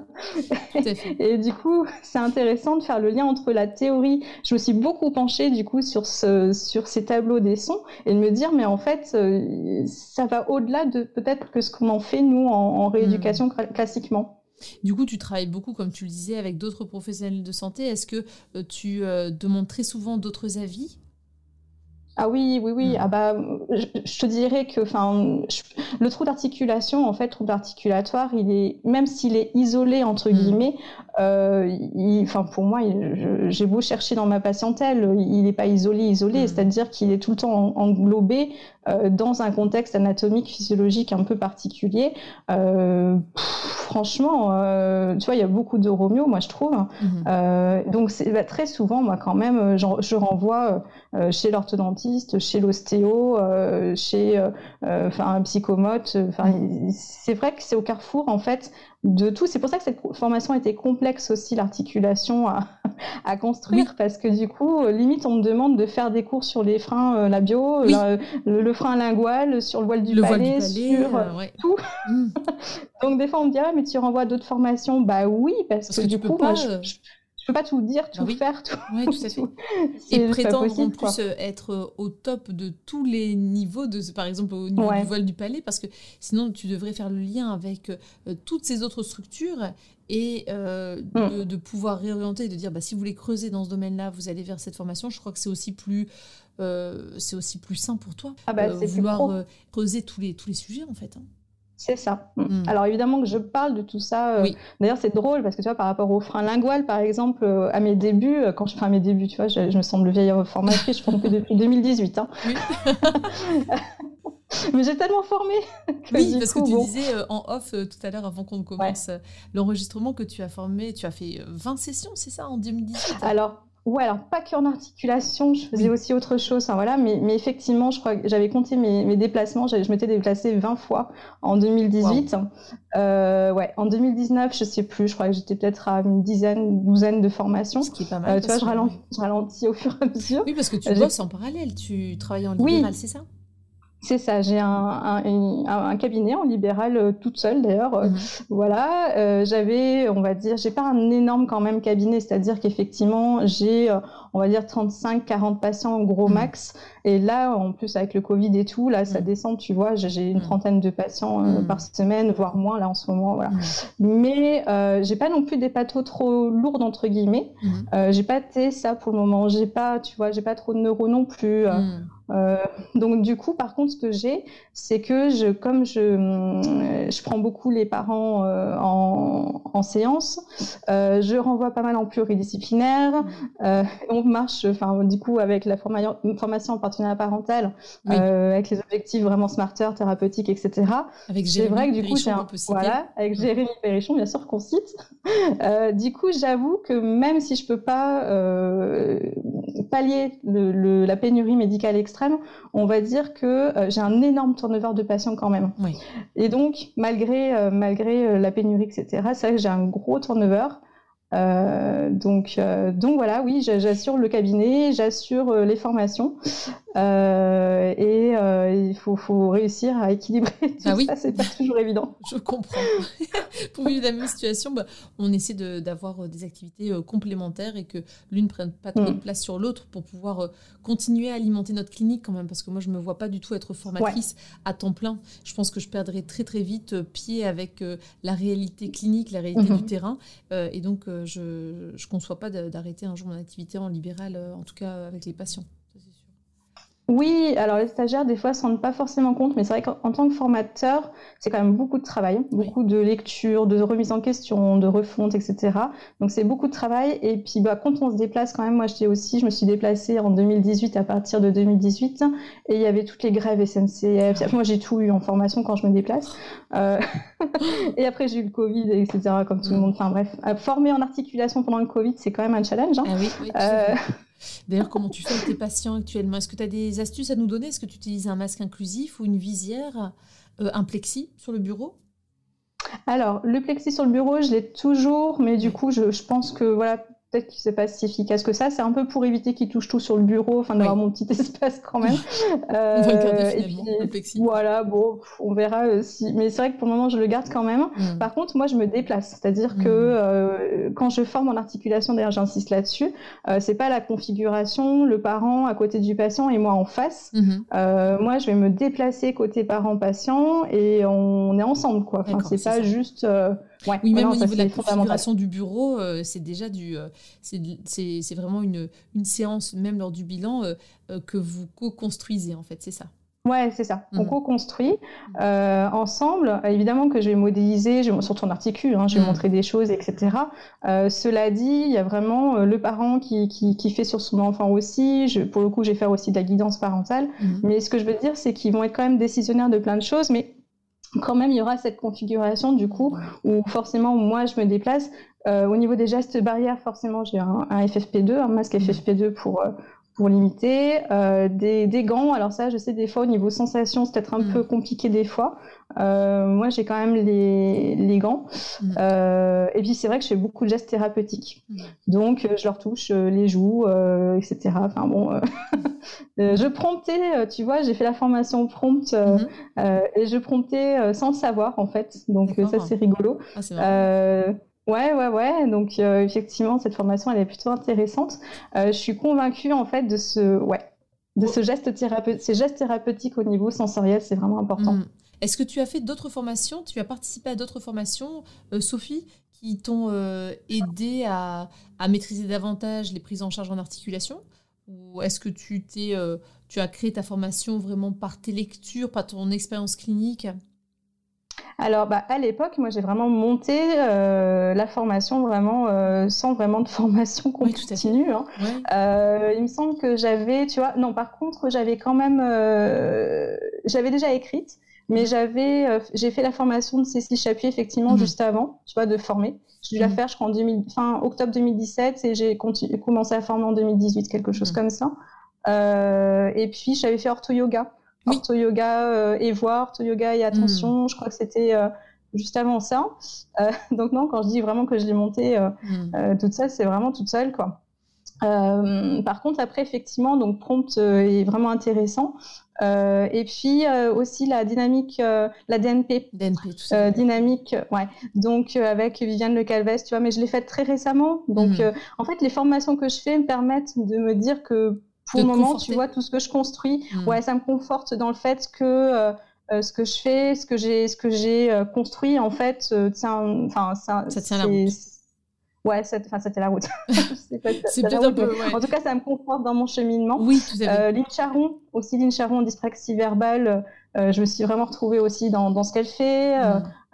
tout à fait. [laughs] Et du coup, c'est intéressant de faire le lien entre la théorie. Je me suis beaucoup penchée du coup sur ce, sur ces tableaux des sons et de me dire, mais en fait, euh, ça va au-delà de peut-être que ce qu'on en fait nous en, en rééducation cla- classiquement. Du coup, tu travailles beaucoup, comme tu le disais, avec d'autres professionnels de santé. Est-ce que euh, tu euh, demandes très souvent d'autres avis? Ah oui, oui, oui. Mm. Ah bah, je, je te dirais que, enfin, le trou d'articulation, en fait, trouble articulatoire, il est, même s'il est isolé entre Mm. guillemets, euh, il- pour moi, j'ai beau chercher dans ma patientèle, il n'est pas isolé, isolé, Mm. c'est-à-dire qu'il est tout le temps en- englobé euh, dans un contexte anatomique, physiologique un peu particulier. Euh, pff, franchement, euh, tu vois, il y a beaucoup de Romeo, moi, je trouve. Mhm. Euh, donc c'est bah, très souvent, moi quand même, euh, je renvoie chez l'orthodontiste, chez l'ostéo, chez enfin un psychomote. Enfin, c'est vrai que c'est au carrefour en fait de tout. C'est pour ça que cette formation était complexe aussi, l'articulation à, [laughs] à construire, parce que du coup, euh, limite, on me demande de faire des cours sur les freins euh, labiaux, Oui. la- le, le frein lingual, sur le voile du le voile palais, du palais, sur euh, ouais. tout. Mm. [laughs] Donc des fois on me dit ah mais tu renvoies d'autres formations bah oui parce, Parce que, que du peux coup pas, moi euh, je peux pas tout dire tout oui. faire tout Ouais, tout à [laughs] fait. Et prétendre en possible, quoi. plus euh, être euh, au top de tous les niveaux, de, par exemple au niveau Ouais. du voile du palais, parce que sinon tu devrais faire le lien avec euh, toutes ces autres structures et euh, Mm. de, de pouvoir réorienter et de dire bah, si vous voulez creuser dans ce domaine-là, vous allez vers cette formation. Je crois que c'est aussi plus euh, c'est aussi plus sain pour toi Ah bah, vouloir creuser tous les tous les sujets en fait. hein. C'est ça. Mm. Mm. Alors évidemment que je parle de tout ça. euh, Oui. D'ailleurs, c'est drôle parce que tu vois, par rapport au frein lingual, par exemple, euh, à mes débuts, euh, quand je fais mes débuts, tu vois, je, je me semble vieille formatrice, je pense que depuis [laughs] 2018. Hein. Oui. [laughs] Mais j'ai tellement formé. que Oui, parce coup, que tu bon. disais en off tout à l'heure avant qu'on commence l'enregistrement que tu as formé, tu as fait euh, 20 sessions, c'est ça, en 2018 Alors, ouais, alors pas qu'en articulation, je faisais Oui. aussi autre chose, hein, voilà, mais, mais effectivement, je crois que j'avais compté mes, mes déplacements, je m'étais déplacée 20 fois en 2018. Euh, ouais, en 2019, je sais plus, je crois que j'étais peut-être à une dizaine, une douzaine de formations. Ce qui est pas mal. Euh, tu vois, je ralentis, je ralentis au fur et à mesure. Oui, parce que tu J'ai- bosses en parallèle, tu travailles en Oui. libéral, c'est ça? C'est ça, j'ai un, un, une- un cabinet en libéral euh, toute seule d'ailleurs. euh, Mhm. Voilà, euh, j'avais, on va dire, j'ai pas un énorme quand même cabinet, c'est-à-dire qu'effectivement, j'ai, on va dire, 35-40 patients au gros Mhm. max. Et là, en plus, avec le Covid et tout, là, ça Mhm. descend, tu vois, j'ai- une trentaine de patients euh, par semaine, voire moins, là, en ce moment, voilà. Mais euh, j'ai pas non plus des pathos trop lourdes, entre guillemets. J'ai pas été ça pour le moment. J'ai pas, tu vois, j'ai pas trop de neuro non plus. Euh, euh, donc du coup, par contre, ce que j'ai, c'est que je, comme je, hum, je prends beaucoup les parents euh, en, en séance, euh, je renvoie pas mal en pluridisciplinaire. Euh, on marche, enfin du coup, avec la forma- formation en partenariat parental, Oui. euh, avec les objectifs vraiment smarter, thérapeutiques, etc. Avec C'est vrai que du coup, j'ai voilà, avec. Jérémy Perrichon, bien sûr qu'on cite. Euh, du coup, j'avoue que même si je peux pas euh, pallier le, le- la pénurie médicale extrême extrême, on va dire que j'ai un énorme turnover de patients quand même. Et donc, malgré, malgré la pénurie, etc., c'est vrai que j'ai un gros turnover. Euh, donc, euh, donc voilà, oui, j'assure le cabinet, j'assure euh, les formations, et il faut, faut, réussir à équilibrer [laughs] tout ah oui. ça. C'est pas toujours évident. [laughs] Je comprends. [laughs] Pour vivre la même situation, bah, on essaie d'avoir des activités complémentaires et que l'une prenne pas trop de mm. place sur l'autre pour pouvoir continuer à alimenter notre clinique quand même, parce que moi je me vois pas du tout être formatrice à temps plein. Je pense que je perdrais très très vite pied avec la réalité clinique, la réalité mm-hmm. du terrain, et donc je ne conçois pas d'arrêter un jour mon activité en libéral, euh, en tout cas avec les patients. Oui, alors les stagiaires, des fois, ne se rendent pas forcément compte, mais c'est vrai qu'en tant que formateur, c'est quand même beaucoup de travail, beaucoup de lecture, de remise en question, de refonte, etc. Donc c'est beaucoup de travail. Et puis bah, quand on se déplace, quand même, moi je dis aussi, je me suis déplacée en 2018 à partir de 2018, et il y avait toutes les grèves SNCF. [laughs] Moi j'ai tout eu en formation quand je me déplace. Euh, [laughs] et après j'ai eu le Covid, etc. Comme tout le monde. Enfin bref, former en articulation pendant le Covid, c'est quand même un challenge. Hein. Ah oui, oui, euh, [laughs] D'ailleurs, comment tu fais avec tes patients actuellement? Est-ce que tu as des astuces à nous donner? Est-ce que tu utilises un masque inclusif ou une visière, euh, un plexi sur le bureau? Alors, le plexi sur le bureau, je l'ai toujours, mais du coup, je, je pense que voilà, peut-être que c'est pas si efficace que ça. C'est un peu pour éviter qu'ils touchent tout sur le bureau, enfin d'avoir mon petit [laughs] espace quand même. [laughs] Euh, on va le puis, Voilà, bon, on verra euh, si. Mais c'est vrai que pour le moment, je le garde quand même. Mm. Par contre, moi, je me déplace, c'est-à-dire que mm. euh, quand je forme en articulation, d'ailleurs, j'insiste là-dessus, euh, c'est pas la configuration, le parent à côté du patient et moi en face. Mm-hmm. Moi, je vais me déplacer côté parent-patient et on est ensemble, quoi. Enfin, c'est pas juste oui, même au niveau de la configuration du bureau, euh, c'est déjà du, euh, c'est vraiment une, une séance, même lors du bilan, euh, que vous co-construisez en fait, c'est ça? Ouais, c'est ça. On mmh. co-construit ensemble. Évidemment que je vais modéliser, je, sur ton articule, hein, je vais mmh. montrer des choses, etc. cela dit, il y a vraiment le parent qui, qui, qui, fait sur son enfant aussi. Je, pour le coup, je vais faire aussi de la guidance parentale. Mmh. Mais ce que je veux dire, c'est qu'ils vont être quand même décisionnaires de plein de choses, mais quand même, il y aura cette configuration du coup où forcément moi je me déplace. Euh, au niveau des gestes barrières, forcément j'ai un, FFP2, un masque FFP2 pour euh, pour limiter. Euh, des, des, gants, alors ça je sais des fois au niveau sensation c'est peut-être un mm. peu compliqué des fois. Euh, moi j'ai quand même les, les gants. Mm. Euh, et puis c'est vrai que je fais beaucoup de gestes thérapeutiques. Mm. Donc je leur touche les joues, etc. Enfin bon, [laughs] je promptais, tu vois, j'ai fait la formation prompt mm-hmm. et je promptais sans le savoir en fait. Donc ça c'est rigolo. Ah, Ouais, ouais, ouais. Donc euh, effectivement, cette formation, elle est plutôt intéressante. Euh, je suis convaincue en fait de ce, ouais, de ce geste ces gestes thérapeutiques au niveau sensoriel, c'est vraiment important. Hmm. Est-ce que tu as fait d'autres formations? Tu as participé à d'autres formations, euh, Sophie, qui t'ont aidé à, à, maîtriser davantage les prises en charge en articulation? Ou est-ce que tu t'es, tu as créé ta formation vraiment par tes lectures, par ton expérience clinique? Alors, bah, à l'époque, moi, j'ai vraiment monté euh, la formation vraiment euh, sans vraiment de [laughs] formation continue. Hein. Euh, il me semble que j'avais, tu vois, non, par contre, j'avais quand même, j'avais déjà écrite, mais j'avais, j'ai fait la formation de Cécile Chapuis effectivement mhm. juste avant, tu vois, de former. Je dû la mhm. faire, je crois, en fin octobre 2017 et j'ai commencé à former en 2018, quelque chose mhm. comme ça. et puis, j'avais fait ortho yoga. Ortho Yoga euh, et voir, Ortho Yoga et attention. Hmm. Je crois que c'était euh, juste avant ça. Euh, [laughs] donc non, quand je dis vraiment que je l'ai monté hmm. toute seule, c'est vraiment toute seule, quoi. par contre, après, effectivement, donc prompt est vraiment intéressant. et puis aussi la dynamique, la DNP. DNP, tout ça. dynamique, ouais. Donc avec Viviane Le Calves, tu vois, mais je l'ai faite très récemment. Donc hmm. en fait, les formations que je fais me permettent de me dire que pour le moment, tu vois, tout ce que je construis, hmm. ouais, ça me conforte dans le fait que euh, euh, ce que je fais, ce que j'ai, ce que j'ai euh, construit, en fait, tient, enfin, ça, ça tient la route. Ouais, enfin, c'était la route. [laughs] c'est peut-être un peu. En tout cas, ça me conforte dans mon cheminement. Oui, tout à fait. Lynn Charon, aussi Lynn Charon en dyspraxie verbale, je me suis vraiment retrouvée aussi dans, dans ce qu'elle fait.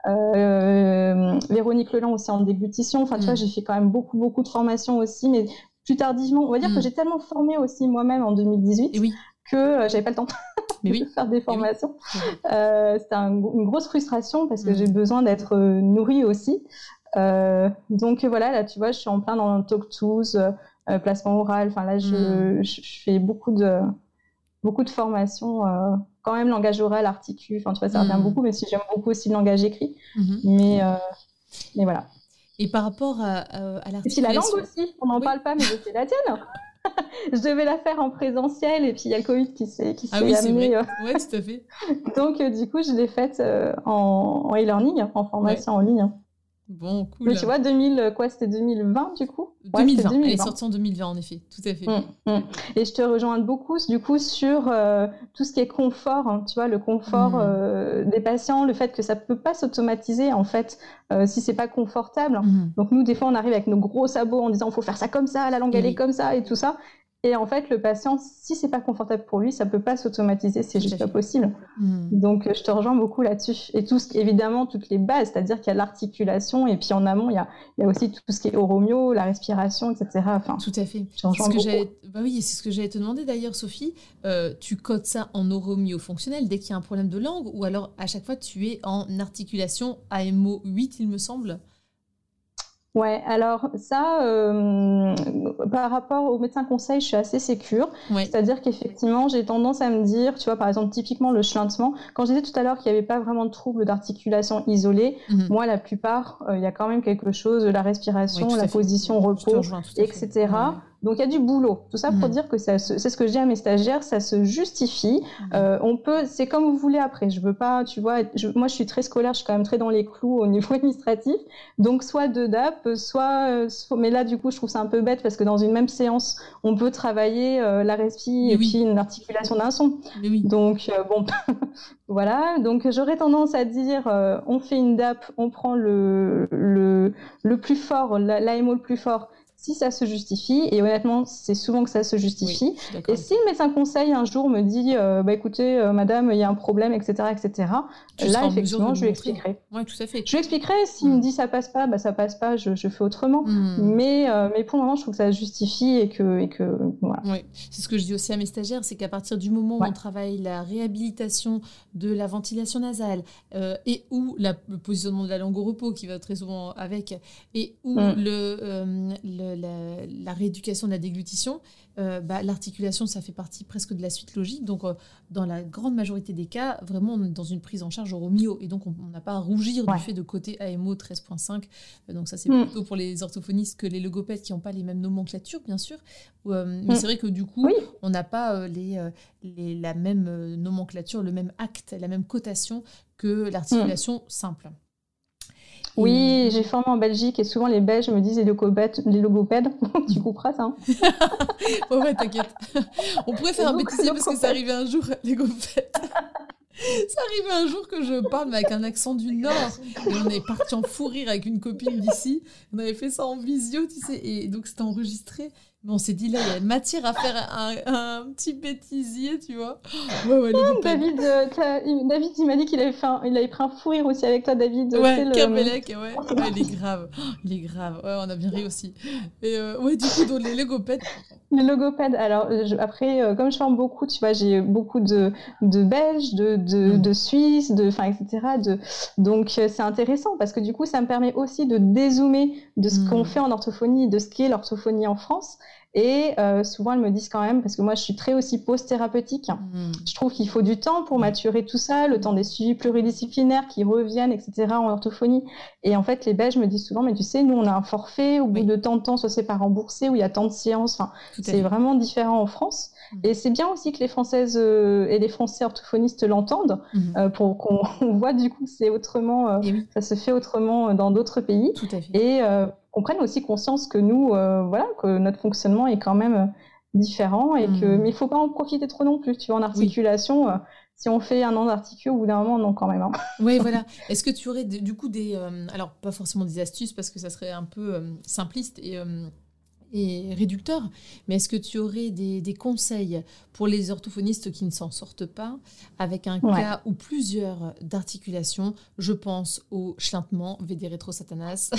Hmm. Véronique Leland aussi en déglutition. Enfin, tu vois, hmm. j'ai fait quand même beaucoup, beaucoup de formations aussi, mais plus tardivement. On va dire que mm. j'ai tellement formé aussi moi-même en 2018 que euh, j'avais pas le temps [laughs] de faire des formations. [laughs] Euh, C'était une grosse frustration parce que mm. j'ai besoin d'être euh, nourrie aussi. Euh, donc voilà, là tu vois, je suis en plein dans Talk Tools, placement oral. Enfin là, je, mm. je, fais beaucoup de beaucoup de formations, quand même langage oral, articule, enfin tu vois, ça revient mm. beaucoup, mais si j'aime beaucoup aussi le langage écrit. Mm-hmm. Mais, mais voilà. Et par rapport à, à l'articulation... Et puis la langue aussi, on n'en parle pas, mais je sais la tienne [laughs] je devais la faire en présentiel et puis il y a le Covid qui s'est qui ah oui, amené. Euh. Oui, tout à fait. [laughs] Donc euh, du coup, je l'ai faite euh, en e-learning, en formation en ligne. Bon, cool. Mais tu vois, 2000, quoi, c'était 2020 du coup? 2020. Elle est sortie en 2020 en effet, tout à fait. Hum, hum. Et je te rejoins beaucoup du coup sur euh, tout ce qui est confort, hein, tu vois, le confort hum. euh, des patients, le fait que ça peut pas s'automatiser en fait euh, si c'est pas confortable. Donc nous, des fois, on arrive avec nos gros sabots en disant, il faut faire ça comme ça, la langue elle est comme ça et tout ça. Et en fait, le patient, si c'est pas confortable pour lui, ça peut pas s'automatiser, c'est juste pas possible. Hmm. Donc, je te rejoins beaucoup là-dessus. Et tout ce, évidemment, toutes les bases, c'est-à-dire qu'il y a l'articulation, et puis en amont, il y a, il y a aussi tout ce qui est oromio, la respiration, etc. Enfin, tout à fait. C'est ce que bah oui, c'est ce que j'allais te demander d'ailleurs, Sophie. Euh, tu codes ça en oromio fonctionnel dès qu'il y a un problème de langue, ou alors à chaque fois tu es en articulation AMO 8, il me semble? Ouais, alors ça, euh, par rapport au médecin conseil, je suis assez sécure. C'est-à-dire qu'effectivement, j'ai tendance à me dire, tu vois, par exemple, typiquement le chuintement. Quand je disais tout à l'heure qu'il n'y avait pas vraiment de troubles d'articulation isolés, mhm. moi, la plupart, euh, il y a quand même quelque chose, la respiration, la position repos, etc. Donc il y a du boulot. Tout ça pour mm. dire que c'est ce que je dis à mes stagiaires, ça se justifie. Mm. Euh, on peut, c'est comme vous voulez après. Je veux pas, tu vois, moi je suis très scolaire, je suis quand même très dans les clous au niveau [laughs] administratif. Donc soit de DAP, soit, mais là du coup je trouve ça un peu bête parce que dans une même séance, on peut travailler euh, la respi et puis une articulation d'un son. Donc euh, bon, [laughs] voilà. Donc j'aurais tendance à dire, on fait une DAP, on prend le le, le plus fort, l'AMO le plus fort si ça se justifie, et honnêtement, c'est souvent que ça se justifie. et si le médecin conseil un jour me dit, euh, bah écoutez, euh, madame, il y a un problème, etc., etc., là, effectivement, je lui expliquerai. Oui, tout à fait. Je lui expliquerai. S'il me mm. dit ça passe pas, bah ça passe pas, je, je fais autrement. Mm. Mais, euh, mais pour le moment, je trouve que ça justifie et que, et que voilà. Oui, c'est ce que je dis aussi à mes stagiaires, c'est qu'à partir du moment où on travaille la réhabilitation de la ventilation nasale et ou la, le positionnement de la langue au repos qui va très souvent avec, et ou mm. le, le la, rééducation de la déglutition, euh, bah, l'articulation, ça fait partie presque de la suite logique. Donc, euh, dans la grande majorité des cas, vraiment, on est dans une prise en charge au mio. Et donc, on n'a pas à rougir du fait de côté AMO 13.5. Euh, donc, ça, c'est mm. plutôt pour les orthophonistes que les logopèdes qui n'ont pas les mêmes nomenclatures, bien sûr. mais mm. c'est vrai que du coup, on n'a pas les, la même nomenclature, le même acte, la même cotation que l'articulation simple. Oui, j'ai formé en Belgique et souvent les Belges me disent les logopèdes. Les logopèdes. [laughs] tu couperas ça. Hein [laughs] ouais, t'inquiète. On pourrait faire un bêtisier parce que ça arrivait un jour, [laughs] les logopèdes. Ça arrivait un jour que je parle avec un accent du Nord. Et on est parti en fou rire avec une copine d'ici. On avait fait ça en visio, tu sais. Et donc c'était enregistré on s'est dit là, il y a matière à faire un, petit bêtisier, tu vois. Ouais, ouais, oh, David, euh, David, il m'a dit qu'il avait, fait il avait pris un fou rire aussi avec toi, David. Ouais, le... Ouais. ouais. Il est grave. Il est grave. Ouais, on a bien ri aussi. Et euh, ouais, du coup, dans les logopèdes. Les logopèdes, alors après, euh, comme je forme beaucoup, tu vois, j'ai beaucoup de, de Belges, de, de, mm. de Suisses, de, etc. De... Donc c'est intéressant parce que du coup, ça me permet aussi de dézoomer de ce qu'on mm. fait en orthophonie, de ce qu'est l'orthophonie en France. Et euh, souvent, elles me disent quand même, parce que moi, je suis très aussi post-thérapeutique, mm. je trouve qu'il faut du temps pour maturer tout ça, le temps des suivis pluridisciplinaires qui reviennent, etc., en orthophonie. Et en fait, les Belges me disent souvent, mais tu sais, nous, on a un forfait, au bout de tant de temps, soit c'est pas remboursé, ou il y a tant de séances. Enfin, c'est vraiment différent en France. Et c'est bien aussi que les Françaises euh, et les Français orthophonistes l'entendent, mm-hmm. euh, pour qu'on [laughs] voit du coup que c'est autrement, ça se fait autrement dans d'autres pays. Tout à fait. Et qu'on prenne aussi conscience que nous, euh, voilà, que notre fonctionnement est quand même euh, différent et que, hmm. mais il faut pas en profiter trop non plus. Tu vois, en articulation, euh, si on fait un an d'articule, au bout d'un moment, non, quand même. Hein. [laughs] Oui, voilà. Est-ce que tu aurais du coup des, alors pas forcément des astuces parce que ça serait un peu simpliste et et réducteur, mais est-ce que tu aurais des, conseils pour les orthophonistes qui ne s'en sortent pas avec un cas ou plusieurs d'articulation Je pense au chlintement, VD rétro satanas,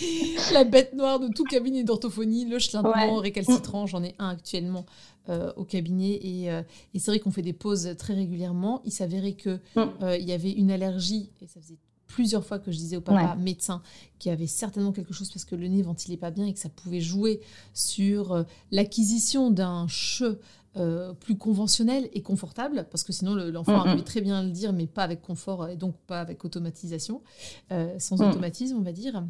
[laughs] la bête noire de tout cabinet d'orthophonie, le chlintement récalcitrant, j'en ai un actuellement euh, au cabinet. Euh, et, c'est vrai qu'on fait des pauses très régulièrement. Il s'avérait qu'il mm. euh, il y avait une allergie et ça faisait plusieurs fois que je disais au papa médecin qu'il y avait certainement quelque chose parce que le nez ventilait pas bien et que ça pouvait jouer sur euh, l'acquisition d'un che euh, plus conventionnel et confortable, parce que sinon l'enfant arrivait très bien le dire, mais pas avec confort et donc pas avec automatisation, euh, sans mm. automatisme, on va dire.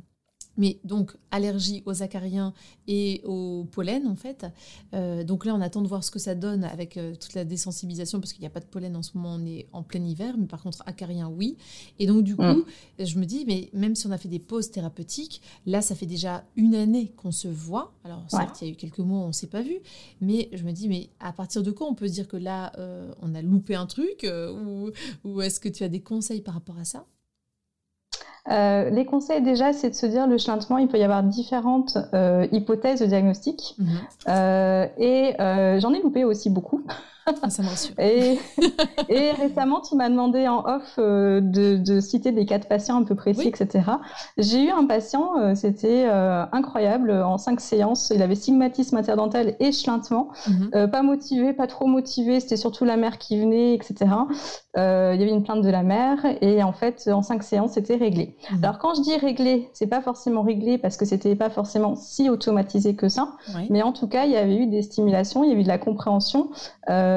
Mais donc, allergie aux acariens et au pollen, en fait. Euh, donc là, on attend de voir ce que ça donne avec euh, toute la désensibilisation, parce qu'il n'y a pas de pollen en ce moment, on est en plein hiver, mais par contre, acariens, oui. Et donc, du coup, je me dis, mais même si on a fait des pauses thérapeutiques, là, ça fait déjà une année qu'on se voit. Alors, certes, il y a eu quelques mois, on ne s'est pas vu, mais je me dis, mais à partir de quoi on peut dire que là, euh, on a loupé un truc Ou, ou est-ce que tu as des conseils par rapport à ça? Euh, les conseils déjà, c'est de se dire le chlintement, il peut y avoir différentes euh, hypothèses de diagnostic. Mhm. Euh, et j'en ai loupé aussi beaucoup. Ah, ça et, et, récemment, tu m'as demandé en off de, citer des cas de patients un peu précis, etc. J'ai eu un patient, c'était incroyable, en cinq séances, il avait stigmatisme interdental et chlintement. Mhm. pas motivé, pas trop motivé, c'était surtout la mère qui venait, etc. il y avait une plainte de la mère et en fait, en cinq séances, c'était réglé. Mhm. Alors quand je dis réglé, c'est pas forcément réglé parce que c'était pas forcément si automatisé que ça, mais en tout cas il y avait eu des stimulations, il y avait eu de la compréhension, euh,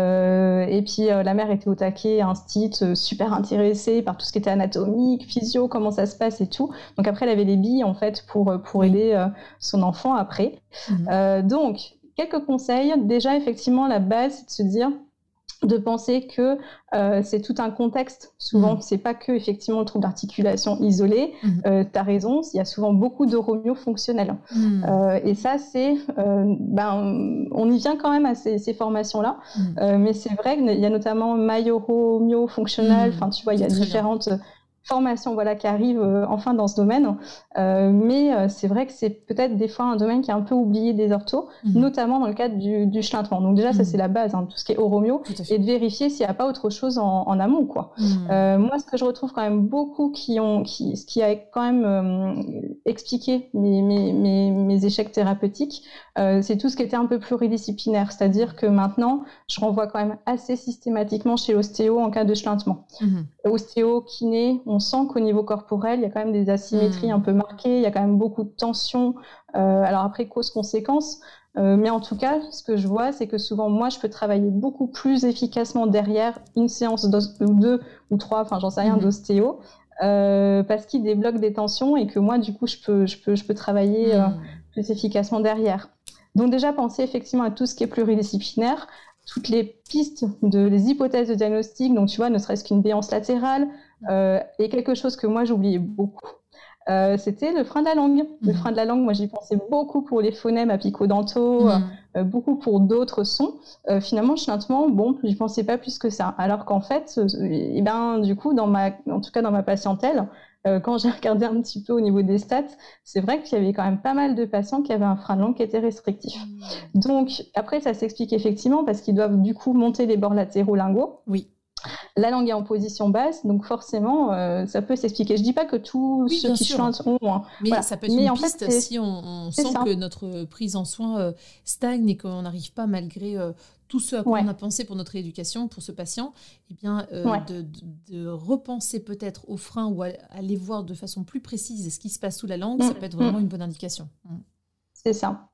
et puis euh, la mère était au taquet, instit, euh, super intéressée par tout ce qui était anatomique, physio, comment ça se passe et tout. Donc après elle avait les billes en fait pour pour aider son enfant après. Mhm. donc quelques conseils. Déjà effectivement la base c'est de se dire de penser que euh, c'est tout un contexte. Souvent, mm. c'est pas que effectivement le trouble d'articulation isolé. Mm. Euh, tu as raison, il y a souvent beaucoup de romio fonctionnels. Mm. Euh, et ça, c'est, ben, on y vient quand même à ces, formations-là. mais c'est vrai qu'il y a notamment myoro fonctionnel. Enfin, tu vois, il y a différentes formation voilà, qui arrive euh, enfin dans ce domaine. Euh, mais euh, c'est vrai que c'est peut-être des fois un domaine qui est un peu oublié des orthos, mhm. notamment dans le cadre du, du. Donc déjà, ça mhm. c'est la base, hein, tout ce qui est oromio, et de vérifier s'il n'y a pas autre chose en, en amont. Quoi. Mhm. moi, ce que je retrouve quand même beaucoup qui ont, qui, ce qui a quand même expliqué mes, mes, mes, mes, échecs thérapeutiques, c'est tout ce qui était un peu pluridisciplinaire. C'est-à-dire que maintenant, je renvoie quand même assez systématiquement chez l'ostéo en cas de chlintement. Ostéo, kiné, on sent qu'au niveau corporel, il y a quand même des asymétries hmm. un peu marquées, il y a quand même beaucoup de tension. Euh, alors après, cause-conséquence. Euh, mais en tout cas, ce que je vois, c'est que souvent, moi, je peux travailler beaucoup plus efficacement derrière une séance ou deux ou trois, enfin, j'en sais rien, hmm. d'ostéo, euh, parce qu'il débloque des tensions et que moi, du coup, je peux, je peux, je peux travailler hmm. plus efficacement derrière. Donc déjà, penser effectivement à tout ce qui est pluridisciplinaire, toutes les pistes, de, les hypothèses de diagnostic, donc tu vois, ne serait-ce qu'une béance latérale, euh, et quelque chose que moi j'oubliais beaucoup, euh, c'était le frein de la langue. Le mhm. frein de la langue, moi j'y pensais beaucoup pour les phonèmes apicodentaux, mmh. euh, beaucoup pour d'autres sons. Euh, finalement, chintement, bon, j'y pensais pas plus que ça. Alors qu'en fait, eh ben, du coup, dans ma, en tout cas dans ma patientèle, quand j'ai [laughs] regardé un petit peu au niveau des stats, c'est vrai qu'il y avait quand même pas mal de patients qui avaient un frein de langue qui était restrictif. Mmh. Donc après, ça s'explique effectivement parce qu'ils doivent du coup monter les bords latéraux linguaux. Oui. La langue est en position basse, donc forcément, euh, ça peut s'expliquer. Je dis pas que tous ceux qui chantent ont. Hein. Mais ça peut être une piste si on, sent que notre prise en soin euh, stagne et qu'on n'arrive pas, malgré euh, tout ce à quoi on a pensé pour notre rééducation, pour ce patient, eh bien, de, repenser peut-être au frein ou aller voir de façon plus précise ce qui se passe sous la langue, ça mm, peut être vraiment mm. une bonne indication. Mm. C'est ça.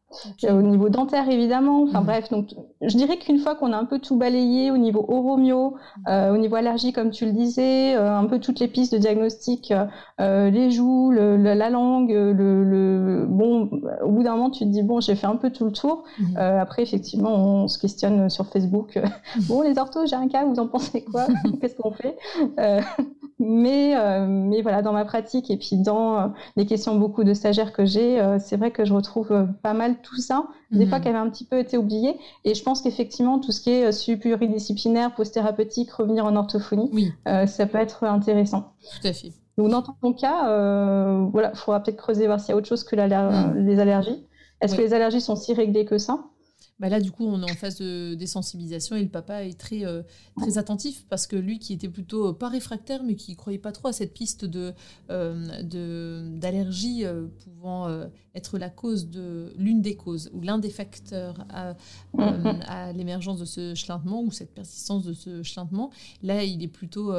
Au niveau dentaire, évidemment. Enfin mmh. bref, donc je dirais qu'une fois qu'on a un peu tout balayé au niveau oromio, mmh. euh, au niveau allergie, comme tu le disais, euh, un peu toutes les pistes de diagnostic, euh, les joues, la langue, le, bon, au bout d'un moment, tu te dis bon, j'ai fait un peu tout le tour. Mmh. après, effectivement, on se questionne sur Facebook. [laughs] bon, les orthos, j'ai un cas, vous en pensez quoi? [laughs] Qu'est-ce qu'on fait? Mais, mais voilà, dans ma pratique et puis dans les questions beaucoup de stagiaires que j'ai, c'est vrai que je retrouve pas mal tout ça, des fois mhm. qui avait un petit peu été oublié. Et je pense qu'effectivement, tout ce qui est euh, pluridisciplinaire, post-thérapeutique, revenir en orthophonie, euh, ça peut être intéressant. Tout à fait. Donc, dans ton cas, euh, voilà, il faudra peut-être creuser, voir s'il y a autre chose que mhm. les allergies. Est-ce que les allergies sont si réglées que ça? Bah là, du coup, on est en phase de désensibilisation et le papa est très, euh, très attentif parce que lui, qui était plutôt euh, pas réfractaire, mais qui croyait pas trop à cette piste de, euh, d'allergie pouvant être la cause de l'une des causes ou l'un des facteurs à, à l'émergence de ce chlintement ou cette persistance de ce chlintement, là, il est plutôt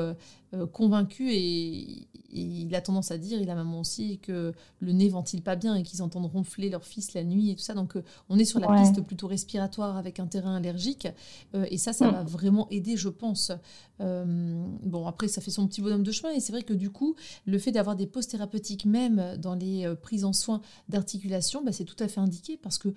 convaincu et il a tendance à dire, et la maman aussi, que le nez ventile pas bien et qu'ils entendent ronfler leur fils la nuit et tout ça. Donc euh, on est sur la piste plutôt respiratoire avec un terrain allergique. Euh, et ça, ça mm. va vraiment aider, je pense. Euh, bon, après, ça fait son petit bonhomme de chemin. Et c'est vrai que du coup, le fait d'avoir des pauses thérapeutiques, même dans les prises en soins d'articulation, bah, c'est tout à fait indiqué parce que,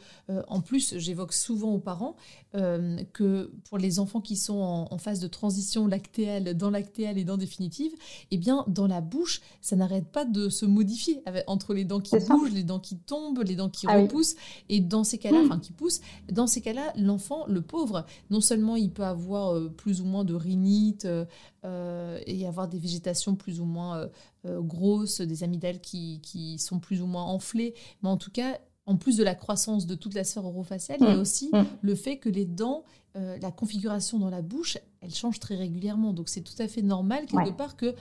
en plus, j'évoque souvent aux parents que pour les enfants qui sont en, phase de transition lactéale, dans lactéale et dans définitive, eh bien, dans la bouche, ça n'arrête pas de se modifier entre les dents qui bougent, les dents qui tombent, les dents qui ah repoussent. Et dans ces cas-là, mmh. enfin qui poussent, dans ces cas-là, l'enfant, le pauvre, non seulement il peut avoir euh, plus ou moins de rhinite euh, et avoir des végétations plus ou moins euh, grosses, des amygdales qui, qui sont plus ou moins enflées, mais en tout cas, en plus de la croissance de toute la sphère orofaciale, il y a mmh. aussi mmh. le fait que les dents, la configuration dans la bouche, elle change très régulièrement. Donc c'est tout à fait normal quelque part que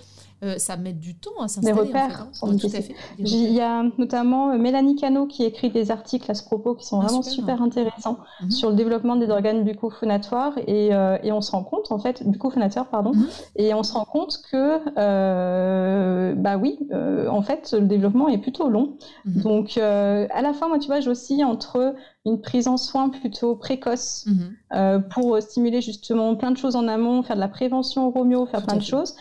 euh, ça mette du temps à s'installer. Repères hein. tout à fait. Il y a notamment euh, Mélanie Cano qui écrit des articles à ce propos qui sont ah, vraiment super, intéressants mhm. sur le développement des organes bucco-phonatoires et, euh, et, on se rend compte en fait bucco-phonatoires pardon mhm. et on se rend compte que bah oui en fait le développement est plutôt long. Mhm. Donc à la fois moi tu vois j'oscille entre une prise en soin plutôt précoce pour stimuler justement plein de choses en amont, faire de la prévention au Romeo, faire plein de choses.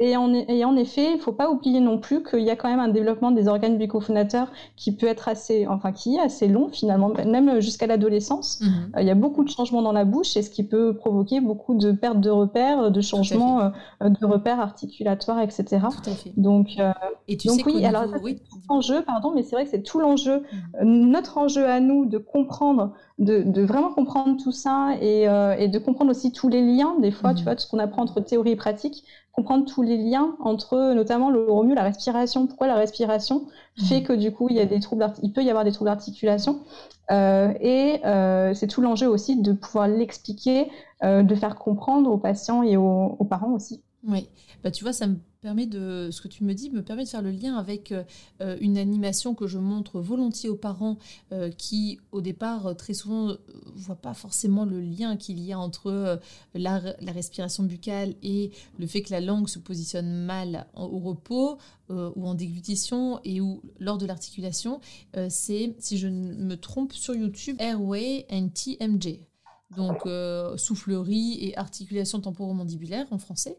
Et en, et en, effet, il ne faut pas oublier non plus qu'il y a quand même un développement des organes buccophonateurs qui peut être assez, enfin qui est assez long finalement, même jusqu'à l'adolescence. Mhm. Euh, il y a beaucoup de changements dans la bouche et ce qui peut provoquer beaucoup de pertes de repères, de changements euh, de repères articulatoires, etc. Tout à fait. Donc, euh, et tu donc sais oui, alors c'est oui. enjeu, pardon, mais c'est vrai que c'est tout l'enjeu, mhm. notre enjeu à nous de comprendre de, vraiment comprendre tout ça et, euh, et, de comprendre aussi tous les liens, des fois, tu mhm. vois, tout ce qu'on apprend entre théorie et pratique, comprendre tous les liens entre notamment le mieux la respiration. Pourquoi la respiration fait mhm. que du coup, il, y a des troubles il peut y avoir des troubles d'articulation. Euh, et euh, c'est tout l'enjeu aussi de pouvoir l'expliquer, de faire comprendre aux patients et aux, aux parents aussi. Oui, bah, tu vois, ça me permet de, ce que tu me dis me permet de faire le lien avec euh, une animation que je montre volontiers aux parents euh, qui, au départ, très souvent, ne voient pas forcément le lien qu'il y a entre la, respiration buccale et le fait que la langue se positionne mal au repos ou en déglutition et ou lors de l'articulation. c'est, si je ne me trompe, sur YouTube, Airway and TMJ donc euh, soufflerie et articulation temporomandibulaire en français.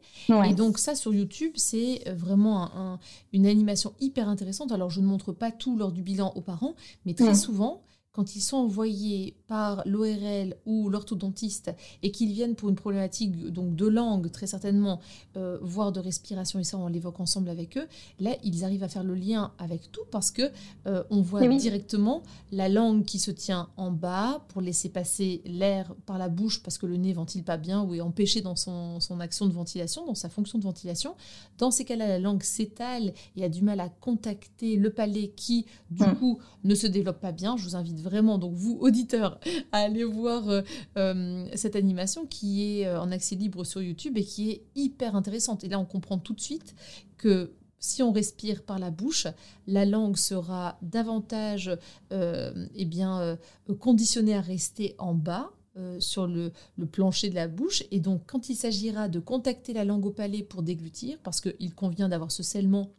Et donc ça sur YouTube, c'est vraiment une animation hyper intéressante. Alors je ne montre pas tout lors du bilan aux parents, mais très souvent, quand ils sont envoyés par l'ORL ou l'orthodontiste et qu'ils viennent pour une problématique donc de langue très certainement, euh, voire de respiration et ça on l'évoque ensemble avec eux, là ils arrivent à faire le lien avec tout parce que euh, on voit directement la langue qui se tient en bas pour laisser passer l'air par la bouche parce que le nez ventile pas bien ou est empêché dans son, son action de ventilation, dans sa fonction de ventilation. Dans ces cas-là, la langue s'étale et a du mal à contacter le palais qui du mm. coup ne se développe pas bien. Je vous invite vraiment, donc vous, auditeurs, [laughs] à aller voir euh, euh, cette animation qui est euh, en accès libre sur YouTube et qui est hyper intéressante. Et là, on comprend tout de suite que si on respire par la bouche, la langue sera davantage eh bien, conditionnée à rester en bas, sur le, le, plancher de la bouche. Et donc, quand il s'agira de contacter la langue au palais pour déglutir, parce qu'il convient d'avoir ce scellement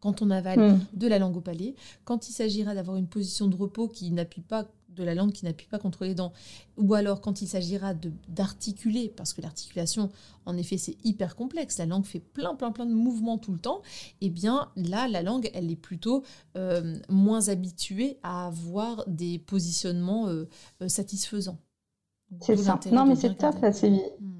quand on avale hmm. de la langue au palais, quand il s'agira d'avoir une position de repos qui n'appuie pas de la langue qui n'appuie pas contre les dents, ou alors quand il s'agira d'articuler, parce que l'articulation, en effet, c'est hyper complexe, la langue fait plein, plein, plein de mouvements tout le temps, eh bien là, la langue, elle est plutôt euh, moins habituée à avoir des positionnements euh, euh, satisfaisants. C'est ça. Non, mais c'est top, ça, c'est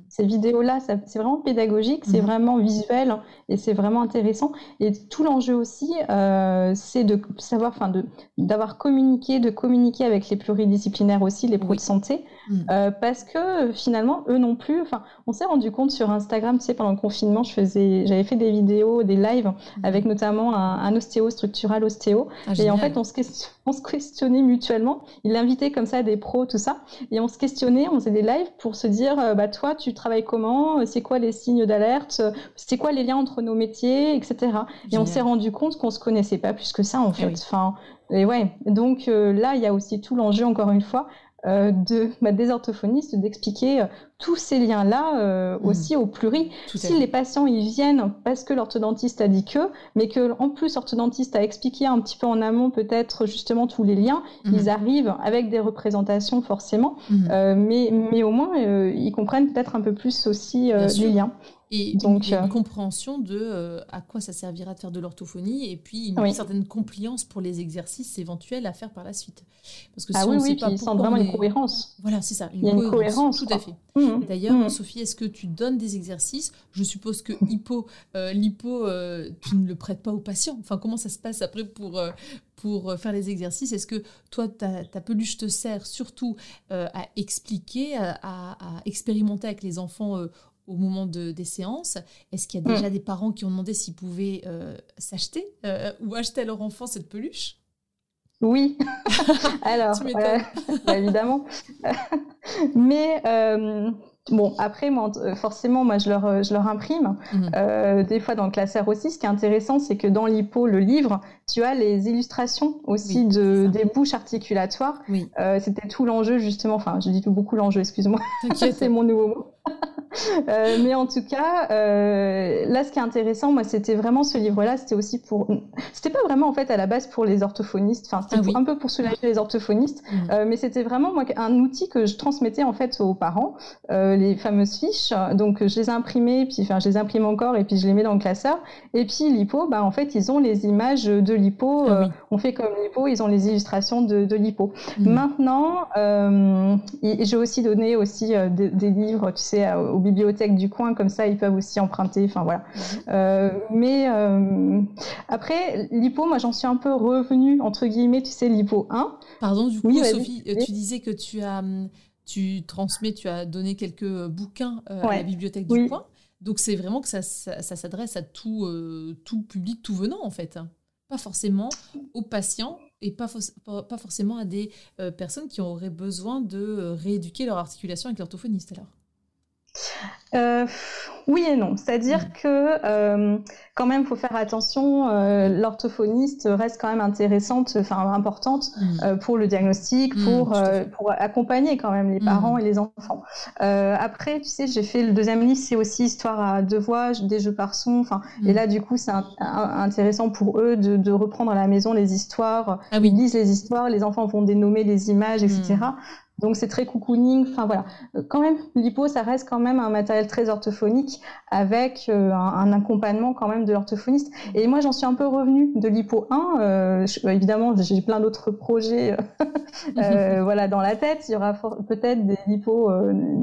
ces vidéos-là, c'est vraiment pédagogique, c'est mhm. vraiment visuel et c'est vraiment intéressant. Et tout l'enjeu aussi, euh, c'est de savoir, enfin, d'avoir communiqué, de communiquer avec les pluridisciplinaires aussi, les pros de santé, euh, parce que finalement, eux non plus. Enfin, on s'est rendu compte sur Instagram, tu sais, pendant le confinement, je faisais, j'avais fait des vidéos, des lives mhm. avec notamment un, ostéo structural ostéo, ah, et en fait, on se, on se questionnait mutuellement. Il invitait comme ça des pros, tout ça, et on se questionnait, on faisait des lives pour se dire, euh, bah toi, tu travaille comment, c'est quoi les signes d'alerte, c'est quoi les liens entre nos métiers, etc. Et on s'est rendu compte qu'on se connaissait pas plus que ça en eh fait. Enfin, et ouais, donc euh, là, il y a aussi tout l'enjeu, encore une fois, euh, de, bah, des orthophonistes d'expliquer tous ces liens-là mmh. aussi au pluri. si les patients ils viennent parce que l'orthodontiste a dit que, mais que en plus l'orthodontiste a expliqué un petit peu en amont peut-être justement tous les liens, mmh. ils arrivent avec des représentations forcément, mmh. mais, mais au moins ils comprennent peut-être un peu plus aussi les liens. Et donc, une, compréhension de euh, à quoi ça servira de faire de l'orthophonie et puis une certaine compliance pour les exercices éventuels à faire par la suite. Parce que ah oui, oui, pas vraiment une cohérence. Voilà, c'est ça, une, Il y a une cohérence. Tout à fait. Mmh. D'ailleurs, mmh. Sophie, est-ce que tu donnes des exercices? Je suppose que hypo, euh, l'hypo, euh, tu ne le prêtes pas aux patients. Enfin, comment ça se passe après pour, pour faire les exercices? Est-ce que toi, ta, ta, peluche te sert surtout à expliquer, à, à, expérimenter avec les enfants au moment de, des séances Est-ce qu'il y a déjà mm. des parents qui ont demandé s'ils pouvaient euh, s'acheter euh, ou acheter à leur enfant cette peluche? Oui, [laughs] [laughs] alors, euh, [laughs] bah, évidemment. Mais bon, après, moi, forcément, moi, je leur, je leur imprime. Mm. des fois, dans le classeur aussi, ce qui est intéressant, c'est que dans l'hypo, le livre, tu as les illustrations aussi de, des bouches articulatoires. Oui. C'était tout l'enjeu, justement. Enfin, je dis tout beaucoup l'enjeu, excuse-moi. c'est mon nouveau mot. Euh, mais en tout cas, euh, là, ce qui est intéressant, moi, c'était vraiment ce livre-là. C'était aussi pour, c'était pas vraiment en fait à la base pour les orthophonistes. Enfin, c'était ah un peu pour soulager les orthophonistes, mmh. euh, mais c'était vraiment moi un outil que je transmettais en fait aux parents, les fameuses fiches. Donc, je les imprimais, puis enfin, je les imprime encore, et puis je les mets dans le classeur. Et puis l'hypo, bah en fait, ils ont les images de l'hypo. Ah on fait comme l'hypo, ils ont les illustrations de, de l'hypo. Mmh. Maintenant, j'ai aussi donné aussi des, des, livres, tu sais, aux bibliothèques du coin, comme ça ils peuvent aussi emprunter. Enfin voilà. Euh, mais euh, après, l'hypo, moi j'en suis un peu revenue, entre guillemets, tu sais, l'hypo 1. Pardon, du coup, Sophie, euh, tu disais que tu as. Tu transmets, tu as donné quelques bouquins à la bibliothèque du coin. Donc c'est vraiment que ça, ça, s'adresse à tout, tout public, tout venant en fait. Pas forcément aux patients et pas, pas forcément à des personnes qui auraient besoin de rééduquer leur articulation avec l'orthophoniste alors. Euh, oui et non, c'est-à-dire mm. que euh, quand même, il faut faire attention. Euh, l'orthophoniste reste quand même intéressante, enfin importante mm. pour le diagnostic, mm, pour pour accompagner quand même les parents et les enfants. après, tu sais, j'ai fait le deuxième livre, c'est aussi histoire à deux voix, des jeux par son. Enfin, et là, du coup, c'est intéressant pour eux de, reprendre à la maison les histoires. Ah Ils lisent les histoires, les enfants vont dénommer les images, etc. Donc c'est très cocooning. Enfin voilà, euh, quand même l'hypo ça reste quand même un matériel très orthophonique avec euh, un, accompagnement quand même de l'orthophoniste. Et moi j'en suis un peu revenue de l'hypo 1. Euh, évidemment j'ai plein d'autres projets [laughs] voilà dans la tête. Il y aura peut-être des lipo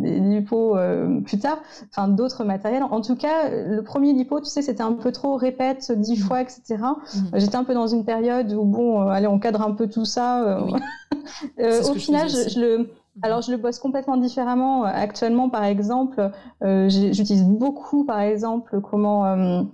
des lipo plus tard, enfin d'autres matériels. En tout cas le premier lipo tu sais c'était un peu trop répète dix fois etc. Mmh. J'étais un peu dans une période où bon allez on cadre un peu tout ça. [laughs] au final je le alors, je le bosse complètement différemment. Actuellement, par exemple, euh, j'utilise beaucoup, par exemple, comment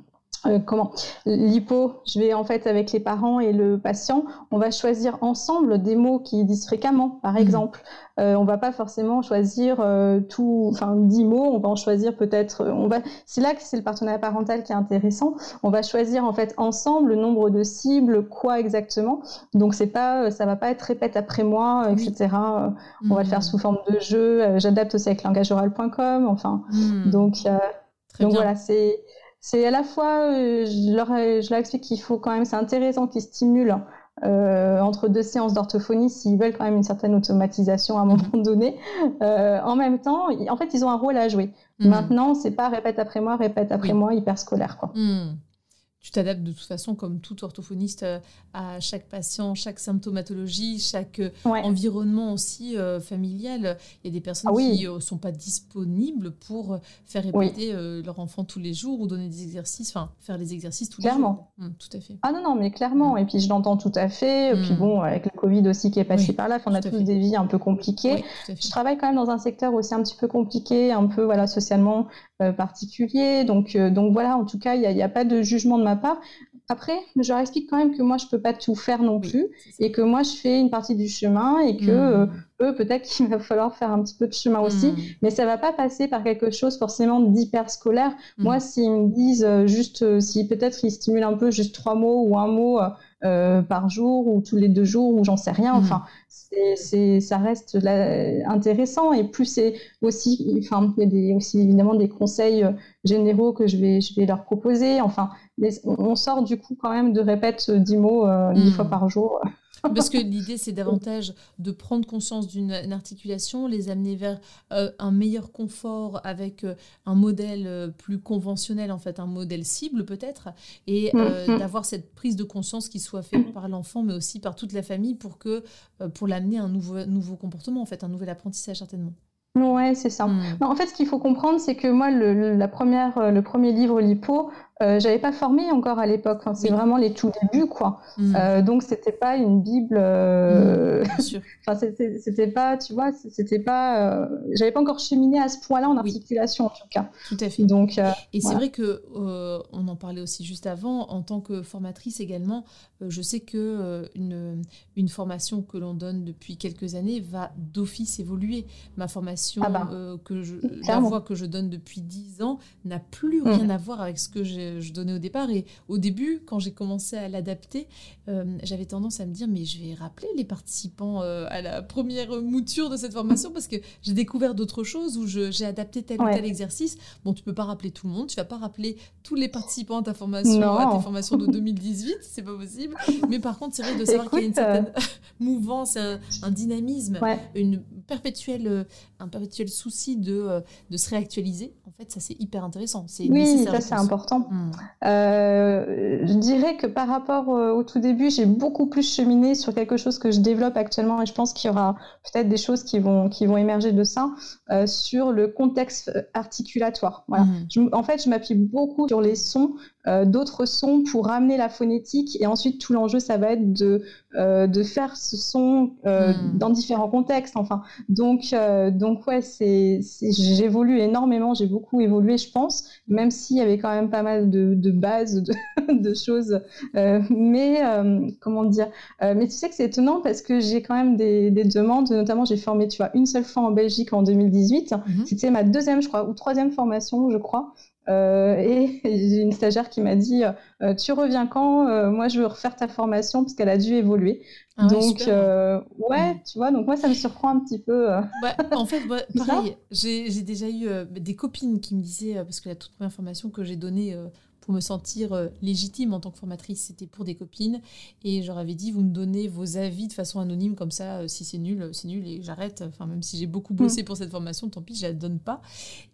euh, euh, comment? L'hypo, je vais en fait avec les parents et le patient, on va choisir ensemble des mots qui disent fréquemment, par mmh. exemple. Euh, on va pas forcément choisir euh, tout, enfin dix mots, on va en choisir peut-être. On va, c'est là que c'est le partenariat parental qui est intéressant. On va choisir en fait ensemble le nombre de cibles, quoi exactement. Donc c'est pas, ça va pas être répète après moi, etc. On va le faire sous forme de jeu. J'adapte aussi avec langageoral.com. Enfin, mmh. donc donc voilà, c'est c'est à la fois, euh, je, leur, je leur explique qu'il faut quand même, c'est intéressant qu'ils stimulent euh, entre deux séances d'orthophonie s'ils veulent quand même une certaine automatisation à un moment [laughs] donné. Euh, en même temps, en fait, ils ont un rôle à jouer. Mmh. Maintenant, c'est pas répète après moi, répète après moi, hyper scolaire. Quoi. Mmh tu t'adaptes de toute façon, comme tout orthophoniste, euh, à chaque patient, chaque symptomatologie, chaque euh, environnement aussi euh, familial. Il y a des personnes ah qui ne sont pas disponibles pour faire répéter leur enfant tous les jours ou donner des exercices, enfin faire les exercices tous les jours. Clairement. Hum, tout à fait. Ah non, non, mais clairement. Hum. Et puis je l'entends tout à fait. Et puis hum. bon, avec le Covid aussi qui est passé par là, on a tous des vies un peu compliquées. je travaille quand même dans un secteur aussi un petit peu compliqué, un peu voilà socialement particulier. Donc, donc voilà, en tout cas, il n'y a, a, pas de jugement de ma part. Après, je leur explique quand même que moi, je peux pas tout faire non plus et que moi, je fais une partie du chemin et que mmh. euh, eux, peut-être qu'il va falloir faire un petit peu de chemin aussi. Mmh. Mais ça va pas passer par quelque chose forcément d'hyper scolaire. Mmh. Moi, s'ils me disent euh, juste, euh, si peut-être ils stimulent un peu juste trois mots ou un mot par jour ou tous les deux jours ou j'en sais rien. Mmh. Enfin, c'est, ça reste intéressant et plus c'est aussi, enfin, il y a aussi évidemment des conseils généraux que je vais, je vais leur proposer. Enfin, on sort du coup quand même de répète dix mots dix mmh. fois par jour. Parce que [laughs] l'idée, c'est davantage de prendre conscience d'une articulation, les amener vers euh, un meilleur confort avec euh, un modèle euh, plus conventionnel, en fait, un modèle cible peut-être, et mm-hmm. d'avoir cette prise de conscience qui soit faite par l'enfant, mais aussi par toute la famille pour que pour l'amener à un nouveau, nouveau comportement, en fait, un nouvel apprentissage certainement. Ouais, c'est ça. En fait, ce qu'il faut comprendre, c'est que moi, le, la première, le premier livre Lipo, euh, j'avais pas formé encore à l'époque. Enfin, c'est vraiment les tout débuts, quoi. Mm. Euh, donc c'était pas une bible. Euh... Mm, [laughs] enfin, c'était pas, tu vois, c'était pas. J'avais pas encore cheminé à ce point-là en articulation, en tout cas. Tout à fait. Donc. Et c'est vrai que on en parlait aussi juste avant. En tant que formatrice également, je sais que une, une formation que l'on donne depuis quelques années va d'office évoluer. Ma formation ah bah, que je, la voix que je donne depuis dix ans n'a plus mm. rien à voir avec ce que je donnais au départ. Et au début, quand j'ai commencé à l'adapter, euh, j'avais tendance à me dire, mais je vais rappeler les participants euh, à la première mouture de cette formation parce que j'ai découvert d'autres choses où j'ai adapté tel ou tel exercice. Bon, tu peux pas rappeler tout le monde, tu vas pas rappeler tous les participants à ta formation, à tes formations de 2018, c'est pas possible. Mais par contre, c'est vrai de savoir qu'il y a une certaine euh, [laughs] mouvance, un, dynamisme, une perpétuelle, un perpétuel souci de, de se réactualiser. En fait, ça c'est hyper intéressant. Oui, ça c'est important. Mm. Euh, je dirais que par rapport au tout début, j'ai beaucoup plus cheminé sur quelque chose que je développe actuellement et je pense qu'il y aura peut-être des choses qui vont, qui vont émerger de ça euh, sur le contexte articulatoire. Voilà. Mm. en fait, je m'appuie beaucoup sur les sons euh, d'autres sons pour ramener la phonétique. Et ensuite, tout l'enjeu, ça va être de, euh, de faire ce son euh, hmm. dans différents contextes. Enfin, donc, donc ouais, c'est, j'évolue énormément, j'ai beaucoup évolué, je pense, même s'il y avait quand même pas mal de, de bases, de, [laughs] de choses. mais comment dire Mais tu sais que c'est étonnant parce que j'ai quand même des, des, demandes, notamment j'ai formé, tu vois, une seule fois en Belgique en 2018. Mhm. C'était ma deuxième, je crois, ou troisième formation, je crois. Euh, et [laughs] j'ai une stagiaire qui m'a dit euh, Tu reviens quand? Euh, Moi, je veux refaire ta formation parce qu'elle a dû évoluer. Ah donc, ouais, tu vois, donc moi, ça me surprend un petit peu. en fait, [laughs] pareil, j'ai déjà eu des copines qui me disaient, parce que la toute première formation que j'ai donnée pour me sentir euh, légitime en tant que formatrice. C'était pour des copines. Et je leur avais dit, vous me donnez vos avis de façon anonyme, comme ça, euh, si c'est nul, c'est nul et j'arrête. Enfin, même si j'ai beaucoup bossé mm. pour cette formation, tant pis, je la donne pas.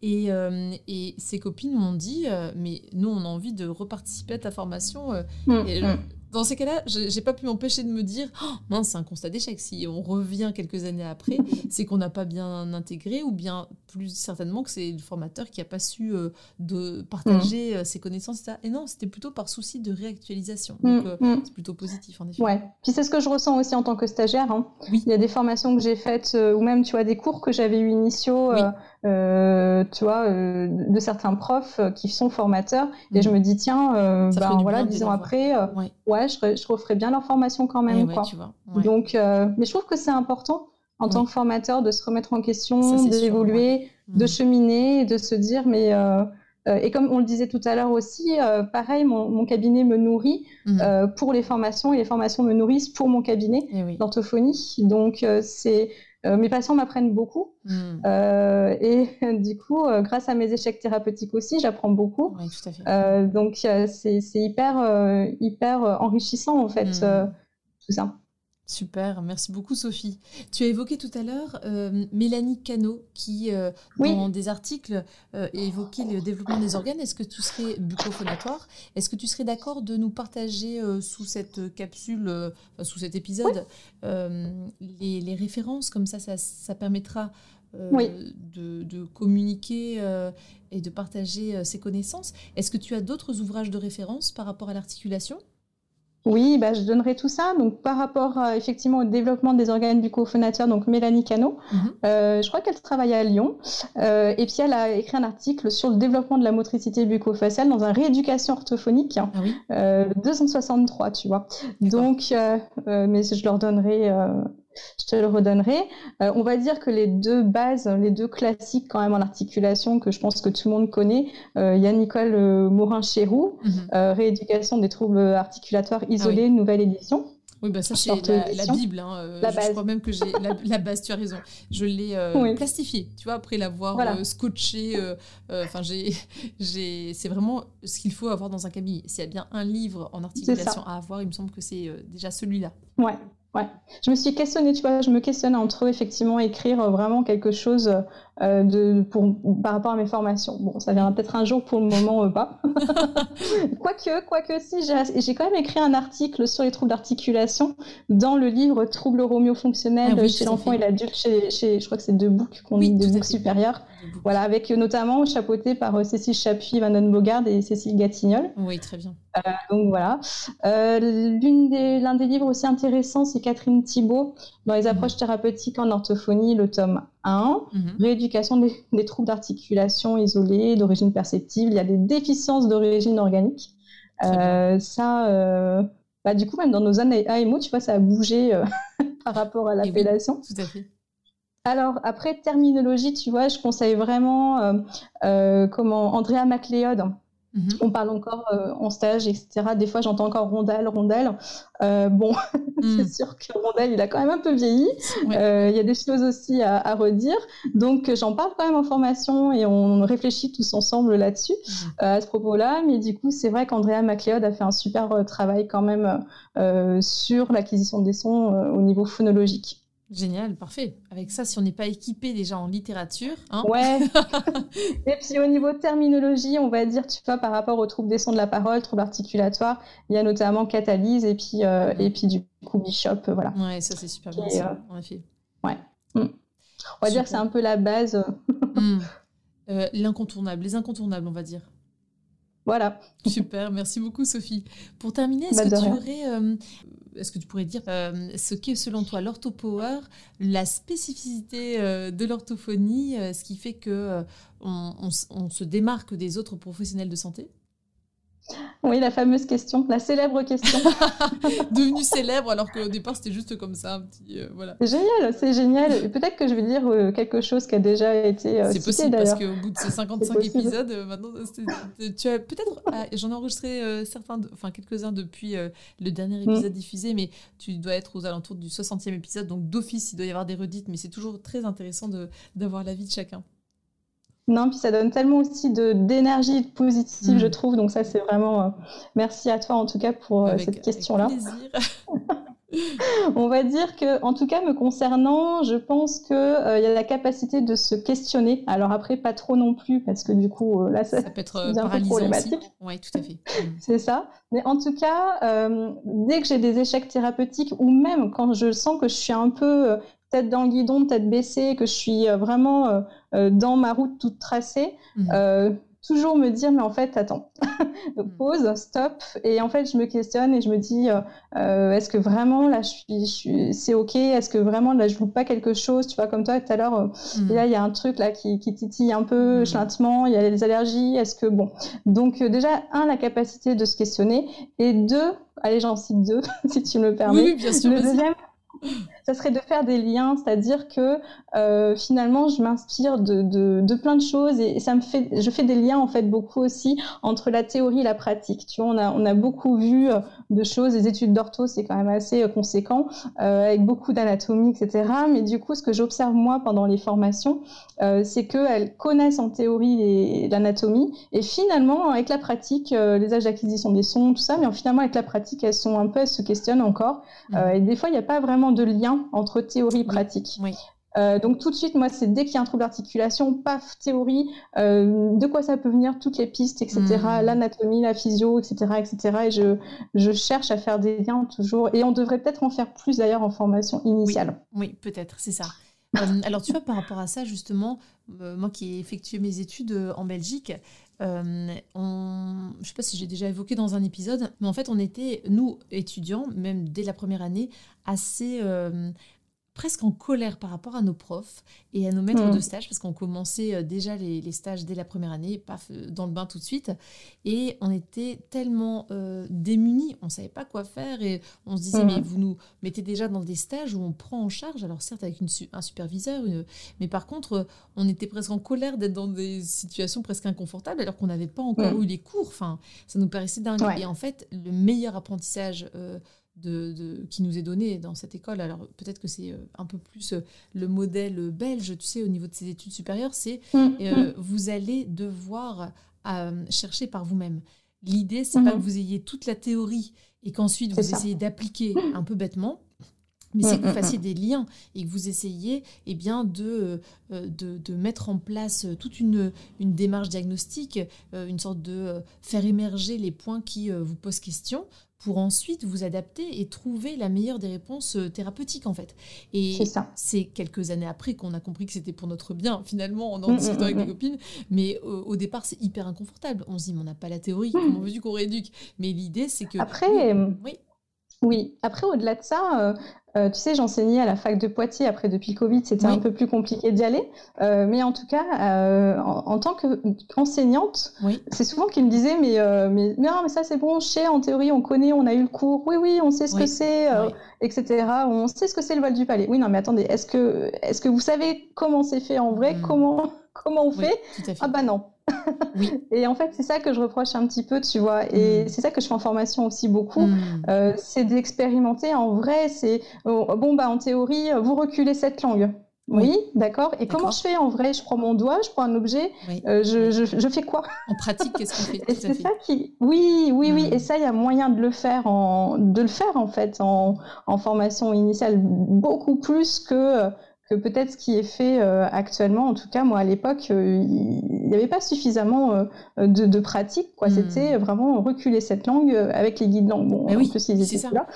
Et, euh, et ces copines m'ont dit, mais nous, on a envie de reparticiper à ta formation. Mm, et mm dans ces cas-là, j'ai pas pu m'empêcher de me dire oh, mince, c'est un constat d'échec. Si on revient quelques années après, [laughs] c'est qu'on n'a pas bien intégré ou bien plus certainement que c'est le formateur qui a pas su euh, de partager mm. euh, ses connaissances. Etc. Et non, c'était plutôt par souci de réactualisation. Mm, Donc euh, mm. c'est plutôt positif en effet. Ouais. Puis c'est ce que je ressens aussi en tant que stagiaire. Hein. Oui. Il y a des formations que j'ai faites ou même tu vois des cours que j'avais eu initiaux. Euh, tu vois, euh, de certains profs euh, qui sont formateurs. Et je mhm. me dis, tiens, ben, voilà, dix ans après, ouais, je, je, referai bien leur formation quand même. quoi. Donc, mais je trouve que c'est important en tant que formateur de se remettre en question, d'évoluer, de mhm. cheminer, de se dire, mais et comme on le disait tout à l'heure aussi, pareil, mon, mon, cabinet me nourrit mhm. pour les formations et les formations me nourrissent pour mon cabinet d'orthophonie. Donc c'est euh, mes patients m'apprennent beaucoup. Hmm. Euh, et [laughs] du coup, euh, grâce à mes échecs thérapeutiques aussi, j'apprends beaucoup. Oui, tout à fait. donc, c'est hyper, hyper enrichissant, en fait, hmm. tout ça. Super, merci beaucoup Sophie. Tu as évoqué tout à l'heure euh, Mélanie Cano qui, euh, dans des articles, euh, évoquait le développement des organes. Est-ce que tu serais bucophonatoire Est-ce que tu serais d'accord de nous partager sous cette capsule, sous cet épisode, les, références? Comme ça, ça, permettra de, de, communiquer et de partager ses connaissances. Est-ce que tu as d'autres ouvrages de référence par rapport à l'articulation? Oui, bah, je donnerai tout ça. Donc, par rapport effectivement au développement des organes bucco-phonateurs, donc Mélanie Cano, mhm. euh, je crois qu'elle travaille à Lyon. Euh, et puis, elle a écrit un article sur le développement de la motricité bucco-faciale dans un rééducation orthophonique, ah euh, 263, tu vois. Donc, mais je leur donnerai je te le redonnerai. Euh, on va dire que les deux bases, les deux classiques quand même en articulation que je pense que tout le monde connaît, euh, il y a Nicole Morin-Chéroux, mhm. Rééducation des troubles articulatoires isolés, ah nouvelle édition. Oui, bah ça c'est la, Bible. Hein, euh, la je crois même que j'ai la, base, tu as raison. Je l'ai euh, plastifiée, tu vois, après l'avoir euh, scotché. Enfin, j'ai, c'est vraiment ce qu'il faut avoir dans un cabinet. S'il y a bien un livre en articulation à avoir, il me semble que c'est déjà celui-là. Ouais, Ouais. Je me suis questionnée, tu vois, je me questionne entre effectivement écrire vraiment quelque chose euh, de, pour, par rapport à mes formations. Bon, ça viendra peut-être un jour pour le moment euh, pas. [laughs] quoique, quoique, si, j'ai quand même écrit un article sur les troubles d'articulation dans le livre Troubles romio-fonctionnels ah chez l'enfant et l'adulte, chez, chez, je crois que c'est deux books qu'on dit, deux books supérieurs. Voilà, avec notamment chapeauté par euh, Cécile Chapuis, Van Bogard et Cécile Gatignol. Oui, très bien. Euh, donc voilà. Euh, L'un des, livres aussi intéressants, c'est Catherine Thibault, dans les mhm. approches thérapeutiques en orthophonie, le tome 1. Mhm. Rééducation des, troubles d'articulation isolés, d'origine perceptive. Il y a des déficiences d'origine organique. ça, bah, du coup, même dans nos années AMO, tu vois, ça a bougé [laughs] par rapport à l'appellation. tout à fait. Alors, après, terminologie, tu vois, je conseille vraiment euh, euh, comment Andrea MacLeod. Mhm. On parle encore euh, en stage, etc. Des fois, j'entends encore rondelle, rondelle. bon, [laughs] c'est mhm. sûr que rondelle, il a quand même un peu vieilli. Il y a des choses aussi à, redire. Donc, j'en parle quand même en formation et on réfléchit tous ensemble là-dessus, mhm. à ce propos-là. Mais du coup, c'est vrai qu'Andrea MacLeod a fait un super travail quand même sur l'acquisition des sons au niveau phonologique. Génial, parfait. Avec ça, si on n'est pas équipé déjà en littérature. Hein ouais. [laughs] et puis au niveau terminologie, on va dire, tu vois, par rapport aux troubles des sons de la parole, troubles articulatoires, il y a notamment catalyse et puis, euh, et puis du coup bishop. Euh, voilà. Ouais, ça c'est super bien, ça, euh, en effet. Ouais. Mm. On va dire que c'est un peu la base. Mm. [laughs] L'incontournable, les incontournables, on va dire. Voilà. Super, merci beaucoup Sophie. Pour terminer, est-ce bah, que tu aurais est-ce que tu pourrais dire euh, ce qu'est selon toi l'orthopower, la spécificité euh, de l'orthophonie, euh, ce qui fait que on, se démarque des autres professionnels de santé? Oui, la fameuse question, la célèbre question. [laughs] Devenue célèbre alors qu'au départ c'était juste comme ça, un petit euh, voilà. C'est génial, c'est génial. Peut-être que je vais dire euh, quelque chose qui a déjà été. Euh, c'est possible parce qu'au bout de ces 55 épisodes, maintenant tu as peut-être, ah, j'en ai enregistré certains, enfin quelques-uns depuis le dernier mm. épisode diffusé, mais tu dois être aux alentours du 60e épisode, donc d'office il doit y avoir des redites, mais c'est toujours très intéressant d'avoir l'avis de chacun. Non, puis ça donne tellement aussi d'énergie positive, mm. je trouve. Donc ça, c'est vraiment... Euh, merci à toi, en tout cas, pour euh, cette question-là. [laughs] [laughs] On va dire que, en tout cas, me concernant, je pense qu'il euh, y a la capacité de se questionner. Alors après, pas trop non plus, parce que du coup, là, ça, peut être un peu problématique. Oui, tout à fait. [laughs] Mm. c'est ça. Mais en tout cas, dès que j'ai des échecs thérapeutiques, ou même quand je sens que je suis un peu tête dans le guidon, tête baissée, que je suis euh, vraiment euh, euh, dans ma route toute tracée, mhm. toujours me dire mais en fait attends [laughs] [laughs] pause stop. Et en fait je me questionne et je me dis est-ce que vraiment là je suis, c'est ok? Est-ce que vraiment là je loupe pas quelque chose? Tu vois comme toi tout à l'heure mhm. là il y a un truc là qui, qui titille un peu lentement il y a les allergies est-ce que bon. Donc déjà un la capacité de se questionner et deux allez j'en cite deux [laughs] si tu me permets. Oui, bien sûr, le deuxième ça serait de faire des liens, c'est-à-dire que euh, finalement, je m'inspire de, de, plein de choses et ça me fait, je fais des liens en fait beaucoup aussi entre la théorie et la pratique. Tu vois, on a, on a beaucoup vu euh, de choses, les études d'ortho, c'est quand même assez euh, conséquent, avec beaucoup d'anatomie, etc. Mais du coup, ce que j'observe moi pendant les formations, c'est qu'elles connaissent en théorie l'anatomie et finalement, avec la pratique, les âges d'acquisition des sons, tout ça, mais finalement, avec la pratique, elles sont un peu, elles se questionnent encore. Mmh. et des fois, il n'y a pas vraiment de lien entre théorie et pratique. Euh, donc tout de suite, moi, c'est dès qu'il y a un trouble d'articulation, paf, théorie, euh, de quoi ça peut venir, toutes les pistes, etc., hmm. l'anatomie, la physio, etc., etc. Et je, je cherche à faire des liens toujours. Et on devrait peut-être en faire plus d'ailleurs en formation initiale. Oui, peut-être, c'est ça. Euh, alors tu vois, par rapport à ça, justement, moi qui ai effectué mes études en Belgique, on, je ne sais pas si j'ai déjà évoqué dans un épisode, mais en fait, on était, nous, étudiants, même dès la première année, assez presque en colère par rapport à nos profs et à nos maîtres Mm. de stage, parce qu'on commençait euh, déjà les, les stages dès la première année, paf, euh, dans le bain tout de suite. Et on était tellement euh, démunis, on ne savait pas quoi faire et on se disait, Mm. mais vous nous mettez déjà dans des stages où on prend en charge, alors certes avec une un superviseur, une- mais par contre, on était presque en colère d'être dans des situations presque inconfortables alors qu'on n'avait pas encore Mm. eu les cours. Enfin, ça nous paraissait dingue. Ouais. Et en fait, le meilleur apprentissage euh, de, de- qui nous est donné dans cette école, alors peut-être que c'est euh, un peu plus euh, le modèle belge, tu sais, au niveau de ses études supérieures, c'est Mm, euh, vous allez devoir euh, chercher par vous-même. L'idée, c'est pas Mhm. que vous ayez toute la théorie et qu'ensuite vous ça. essayez d'appliquer un peu bêtement. Mais c'est que Mm, vous mm, fassiez des liens et que vous essayiez eh bien, de, euh, de, de mettre en place toute une, une démarche diagnostique, euh, une sorte de euh, faire émerger les points qui euh, vous posent question pour ensuite vous adapter et trouver la meilleure des réponses euh, thérapeutiques en fait. Et C'est ça. c'est quelques années après qu'on a compris que c'était pour notre bien, [laughs] finalement, en en Mm, discutant mm, avec mm, des mm. copines. Mais euh, au départ, c'est hyper inconfortable. On se dit, mais on n'a pas la théorie, comment veux-tu qu'on rééduque? Mais l'idée, c'est que. Après, euh, oui, Oui, après, au-delà de ça, euh, euh, tu sais, j'enseignais à la fac de Poitiers. Après, depuis le Covid, c'était Oui. un peu plus compliqué d'y aller. Euh, mais en tout cas, euh, en, en tant que- qu'enseignante, oui, c'est souvent qu'ils me disaient, mais, mais non, mais ça, c'est bon, je sais, en théorie, on connaît, on a eu le cours. Oui, oui, on sait ce Oui, que c'est, etc. On sait ce que c'est le vol du palais. Oui, non, mais attendez, est-ce que, est-ce que vous savez comment c'est fait en vrai? Mm. comment, comment on oui, fait. Ah bah non. Oui. [laughs] Et en fait, c'est ça que je reproche un petit peu, tu vois. Et Mm. c'est ça que je fais en formation aussi beaucoup. Mm. Euh, c'est d'expérimenter en vrai. C'est oh, bon bah en théorie, vous reculez cette langue. Oui, d'accord. Et comment je fais en vrai? Je prends mon doigt, je prends un objet, Oui. euh, je, je, je fais quoi? En pratique, qu'est-ce qu'on fait? Et c'est ça qui, oui, oui, oui. Mm. Et ça, il y a moyen de le faire en, de le faire en fait en, en formation initiale beaucoup plus que que peut-être ce qui est fait euh, actuellement. En tout cas, moi à l'époque, euh, il n'y avait pas suffisamment euh, de, de pratique. Quoi, Mm. c'était vraiment reculer cette langue avec les guides langue. Bon, Mais oui, c'est ça. là.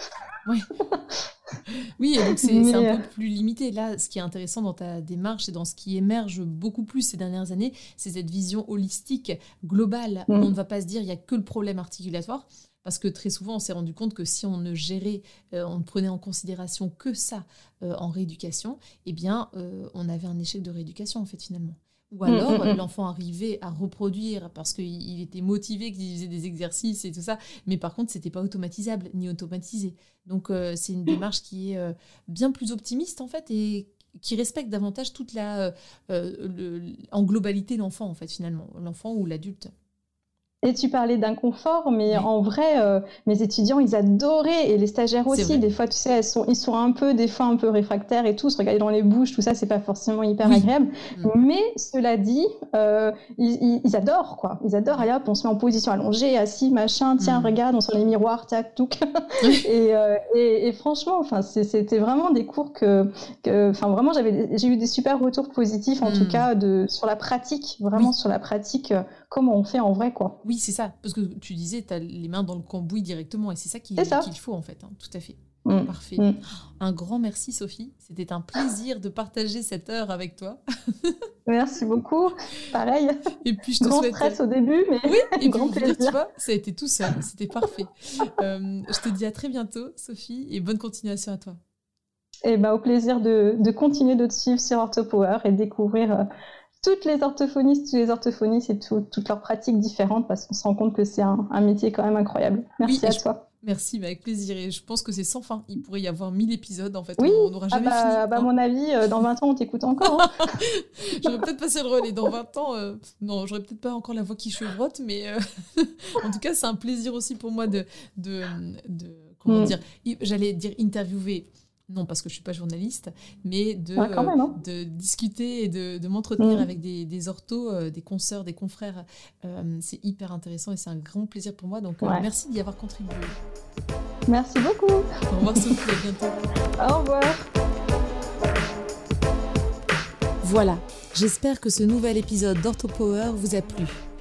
Oui, et donc c'est Mais, un peu plus limité. Là, ce qui est intéressant dans ta démarche et dans ce qui émerge beaucoup plus ces dernières années, c'est cette vision holistique, globale. Mm. On ne va pas se dire il n'y a que le problème articulatoire. Parce que très souvent, on s'est rendu compte que si on ne gérait, euh, on ne prenait en considération que ça euh, en rééducation, eh bien, euh, on avait un échec de rééducation, en fait, finalement. Ou alors, mm, mm. l'enfant arrivait à reproduire parce qu'il il était motivé, qu'il faisait des exercices et tout ça, mais par contre, c'était pas automatisable ni automatisé. Donc, c'est une démarche qui est bien plus optimiste, en fait, et qui respecte davantage toute la, le- en globalité l'enfant, en fait, finalement, l'enfant ou l'adulte. Et tu parlais d'inconfort, mais Oui. en vrai, euh, mes étudiants, ils adoraient, et les stagiaires aussi. Des fois, tu sais, elles sont, ils sont un peu, des fois, un peu réfractaires et tout, se regarder dans les bouches, tout ça, c'est pas forcément hyper Oui. agréable. Mm. Mais cela dit, euh, ils, ils- adorent, quoi. Ils adorent, allez hop, on se met en position allongée, assis, machin, tiens, Mm. regarde, on sort les miroirs, tac, touc. [laughs] et, euh, et, et franchement, enfin, c'était vraiment des cours que, que- enfin, vraiment, j'avais, j'ai eu des super retours positifs, en Mm. tout cas, de, sur la pratique, vraiment Oui. sur la pratique, euh, comment on fait en vrai, quoi. Oui, c'est ça. Parce que tu disais, tu as les mains dans le cambouis directement, et c'est ça qu'il faut, en fait. hein, Tout à fait. Mm. Parfait. Mm. Un grand merci, Sophie. C'était un plaisir de partager cette heure avec toi. [laughs] Merci beaucoup. Pareil, Et puis, je te grand souhaite. stress au début, mais Oui, et [laughs] Grand dire, tu plaisir. vois, ça a été tout seul, c'était parfait. Euh, je te dis à très bientôt, Sophie, et bonne continuation à toi. et ben, au plaisir de, de continuer de te suivre sur OrthoPower et de découvrir euh, toutes les orthophonistes, tous les orthophonistes et tout- toutes leurs pratiques différentes parce qu'on se rend compte que c'est un, un métier quand même incroyable. Merci Oui, à je- toi. Merci, mais avec plaisir. Et je pense que c'est sans fin. Il pourrait y avoir 1000 épisodes, en fait. Oui, on n'aura Ah jamais bah, fini. bah, à hein. mon avis, euh, dans 20 ans, on t'écoute encore. hein. [laughs] J'aurais peut-être passé le relais dans 20 ans. euh, non, j'aurais peut-être pas encore la voix qui chevrotte, mais euh, [laughs] en tout cas, c'est un plaisir aussi pour moi de. de, de- comment Mm. dire J'allais dire interviewer. Non, parce que je suis pas journaliste, mais de, Ouais, quand même, hein. de discuter et de, de m'entretenir Mm. avec des, des orthos, euh, des consoeurs, des confrères. Euh, c'est hyper intéressant et c'est un grand plaisir pour moi. Donc, euh, merci d'y avoir contribué. Merci beaucoup. Au revoir, Sophie, à bientôt. Au revoir. Voilà, j'espère que ce nouvel épisode d'OrthoPower vous a plu.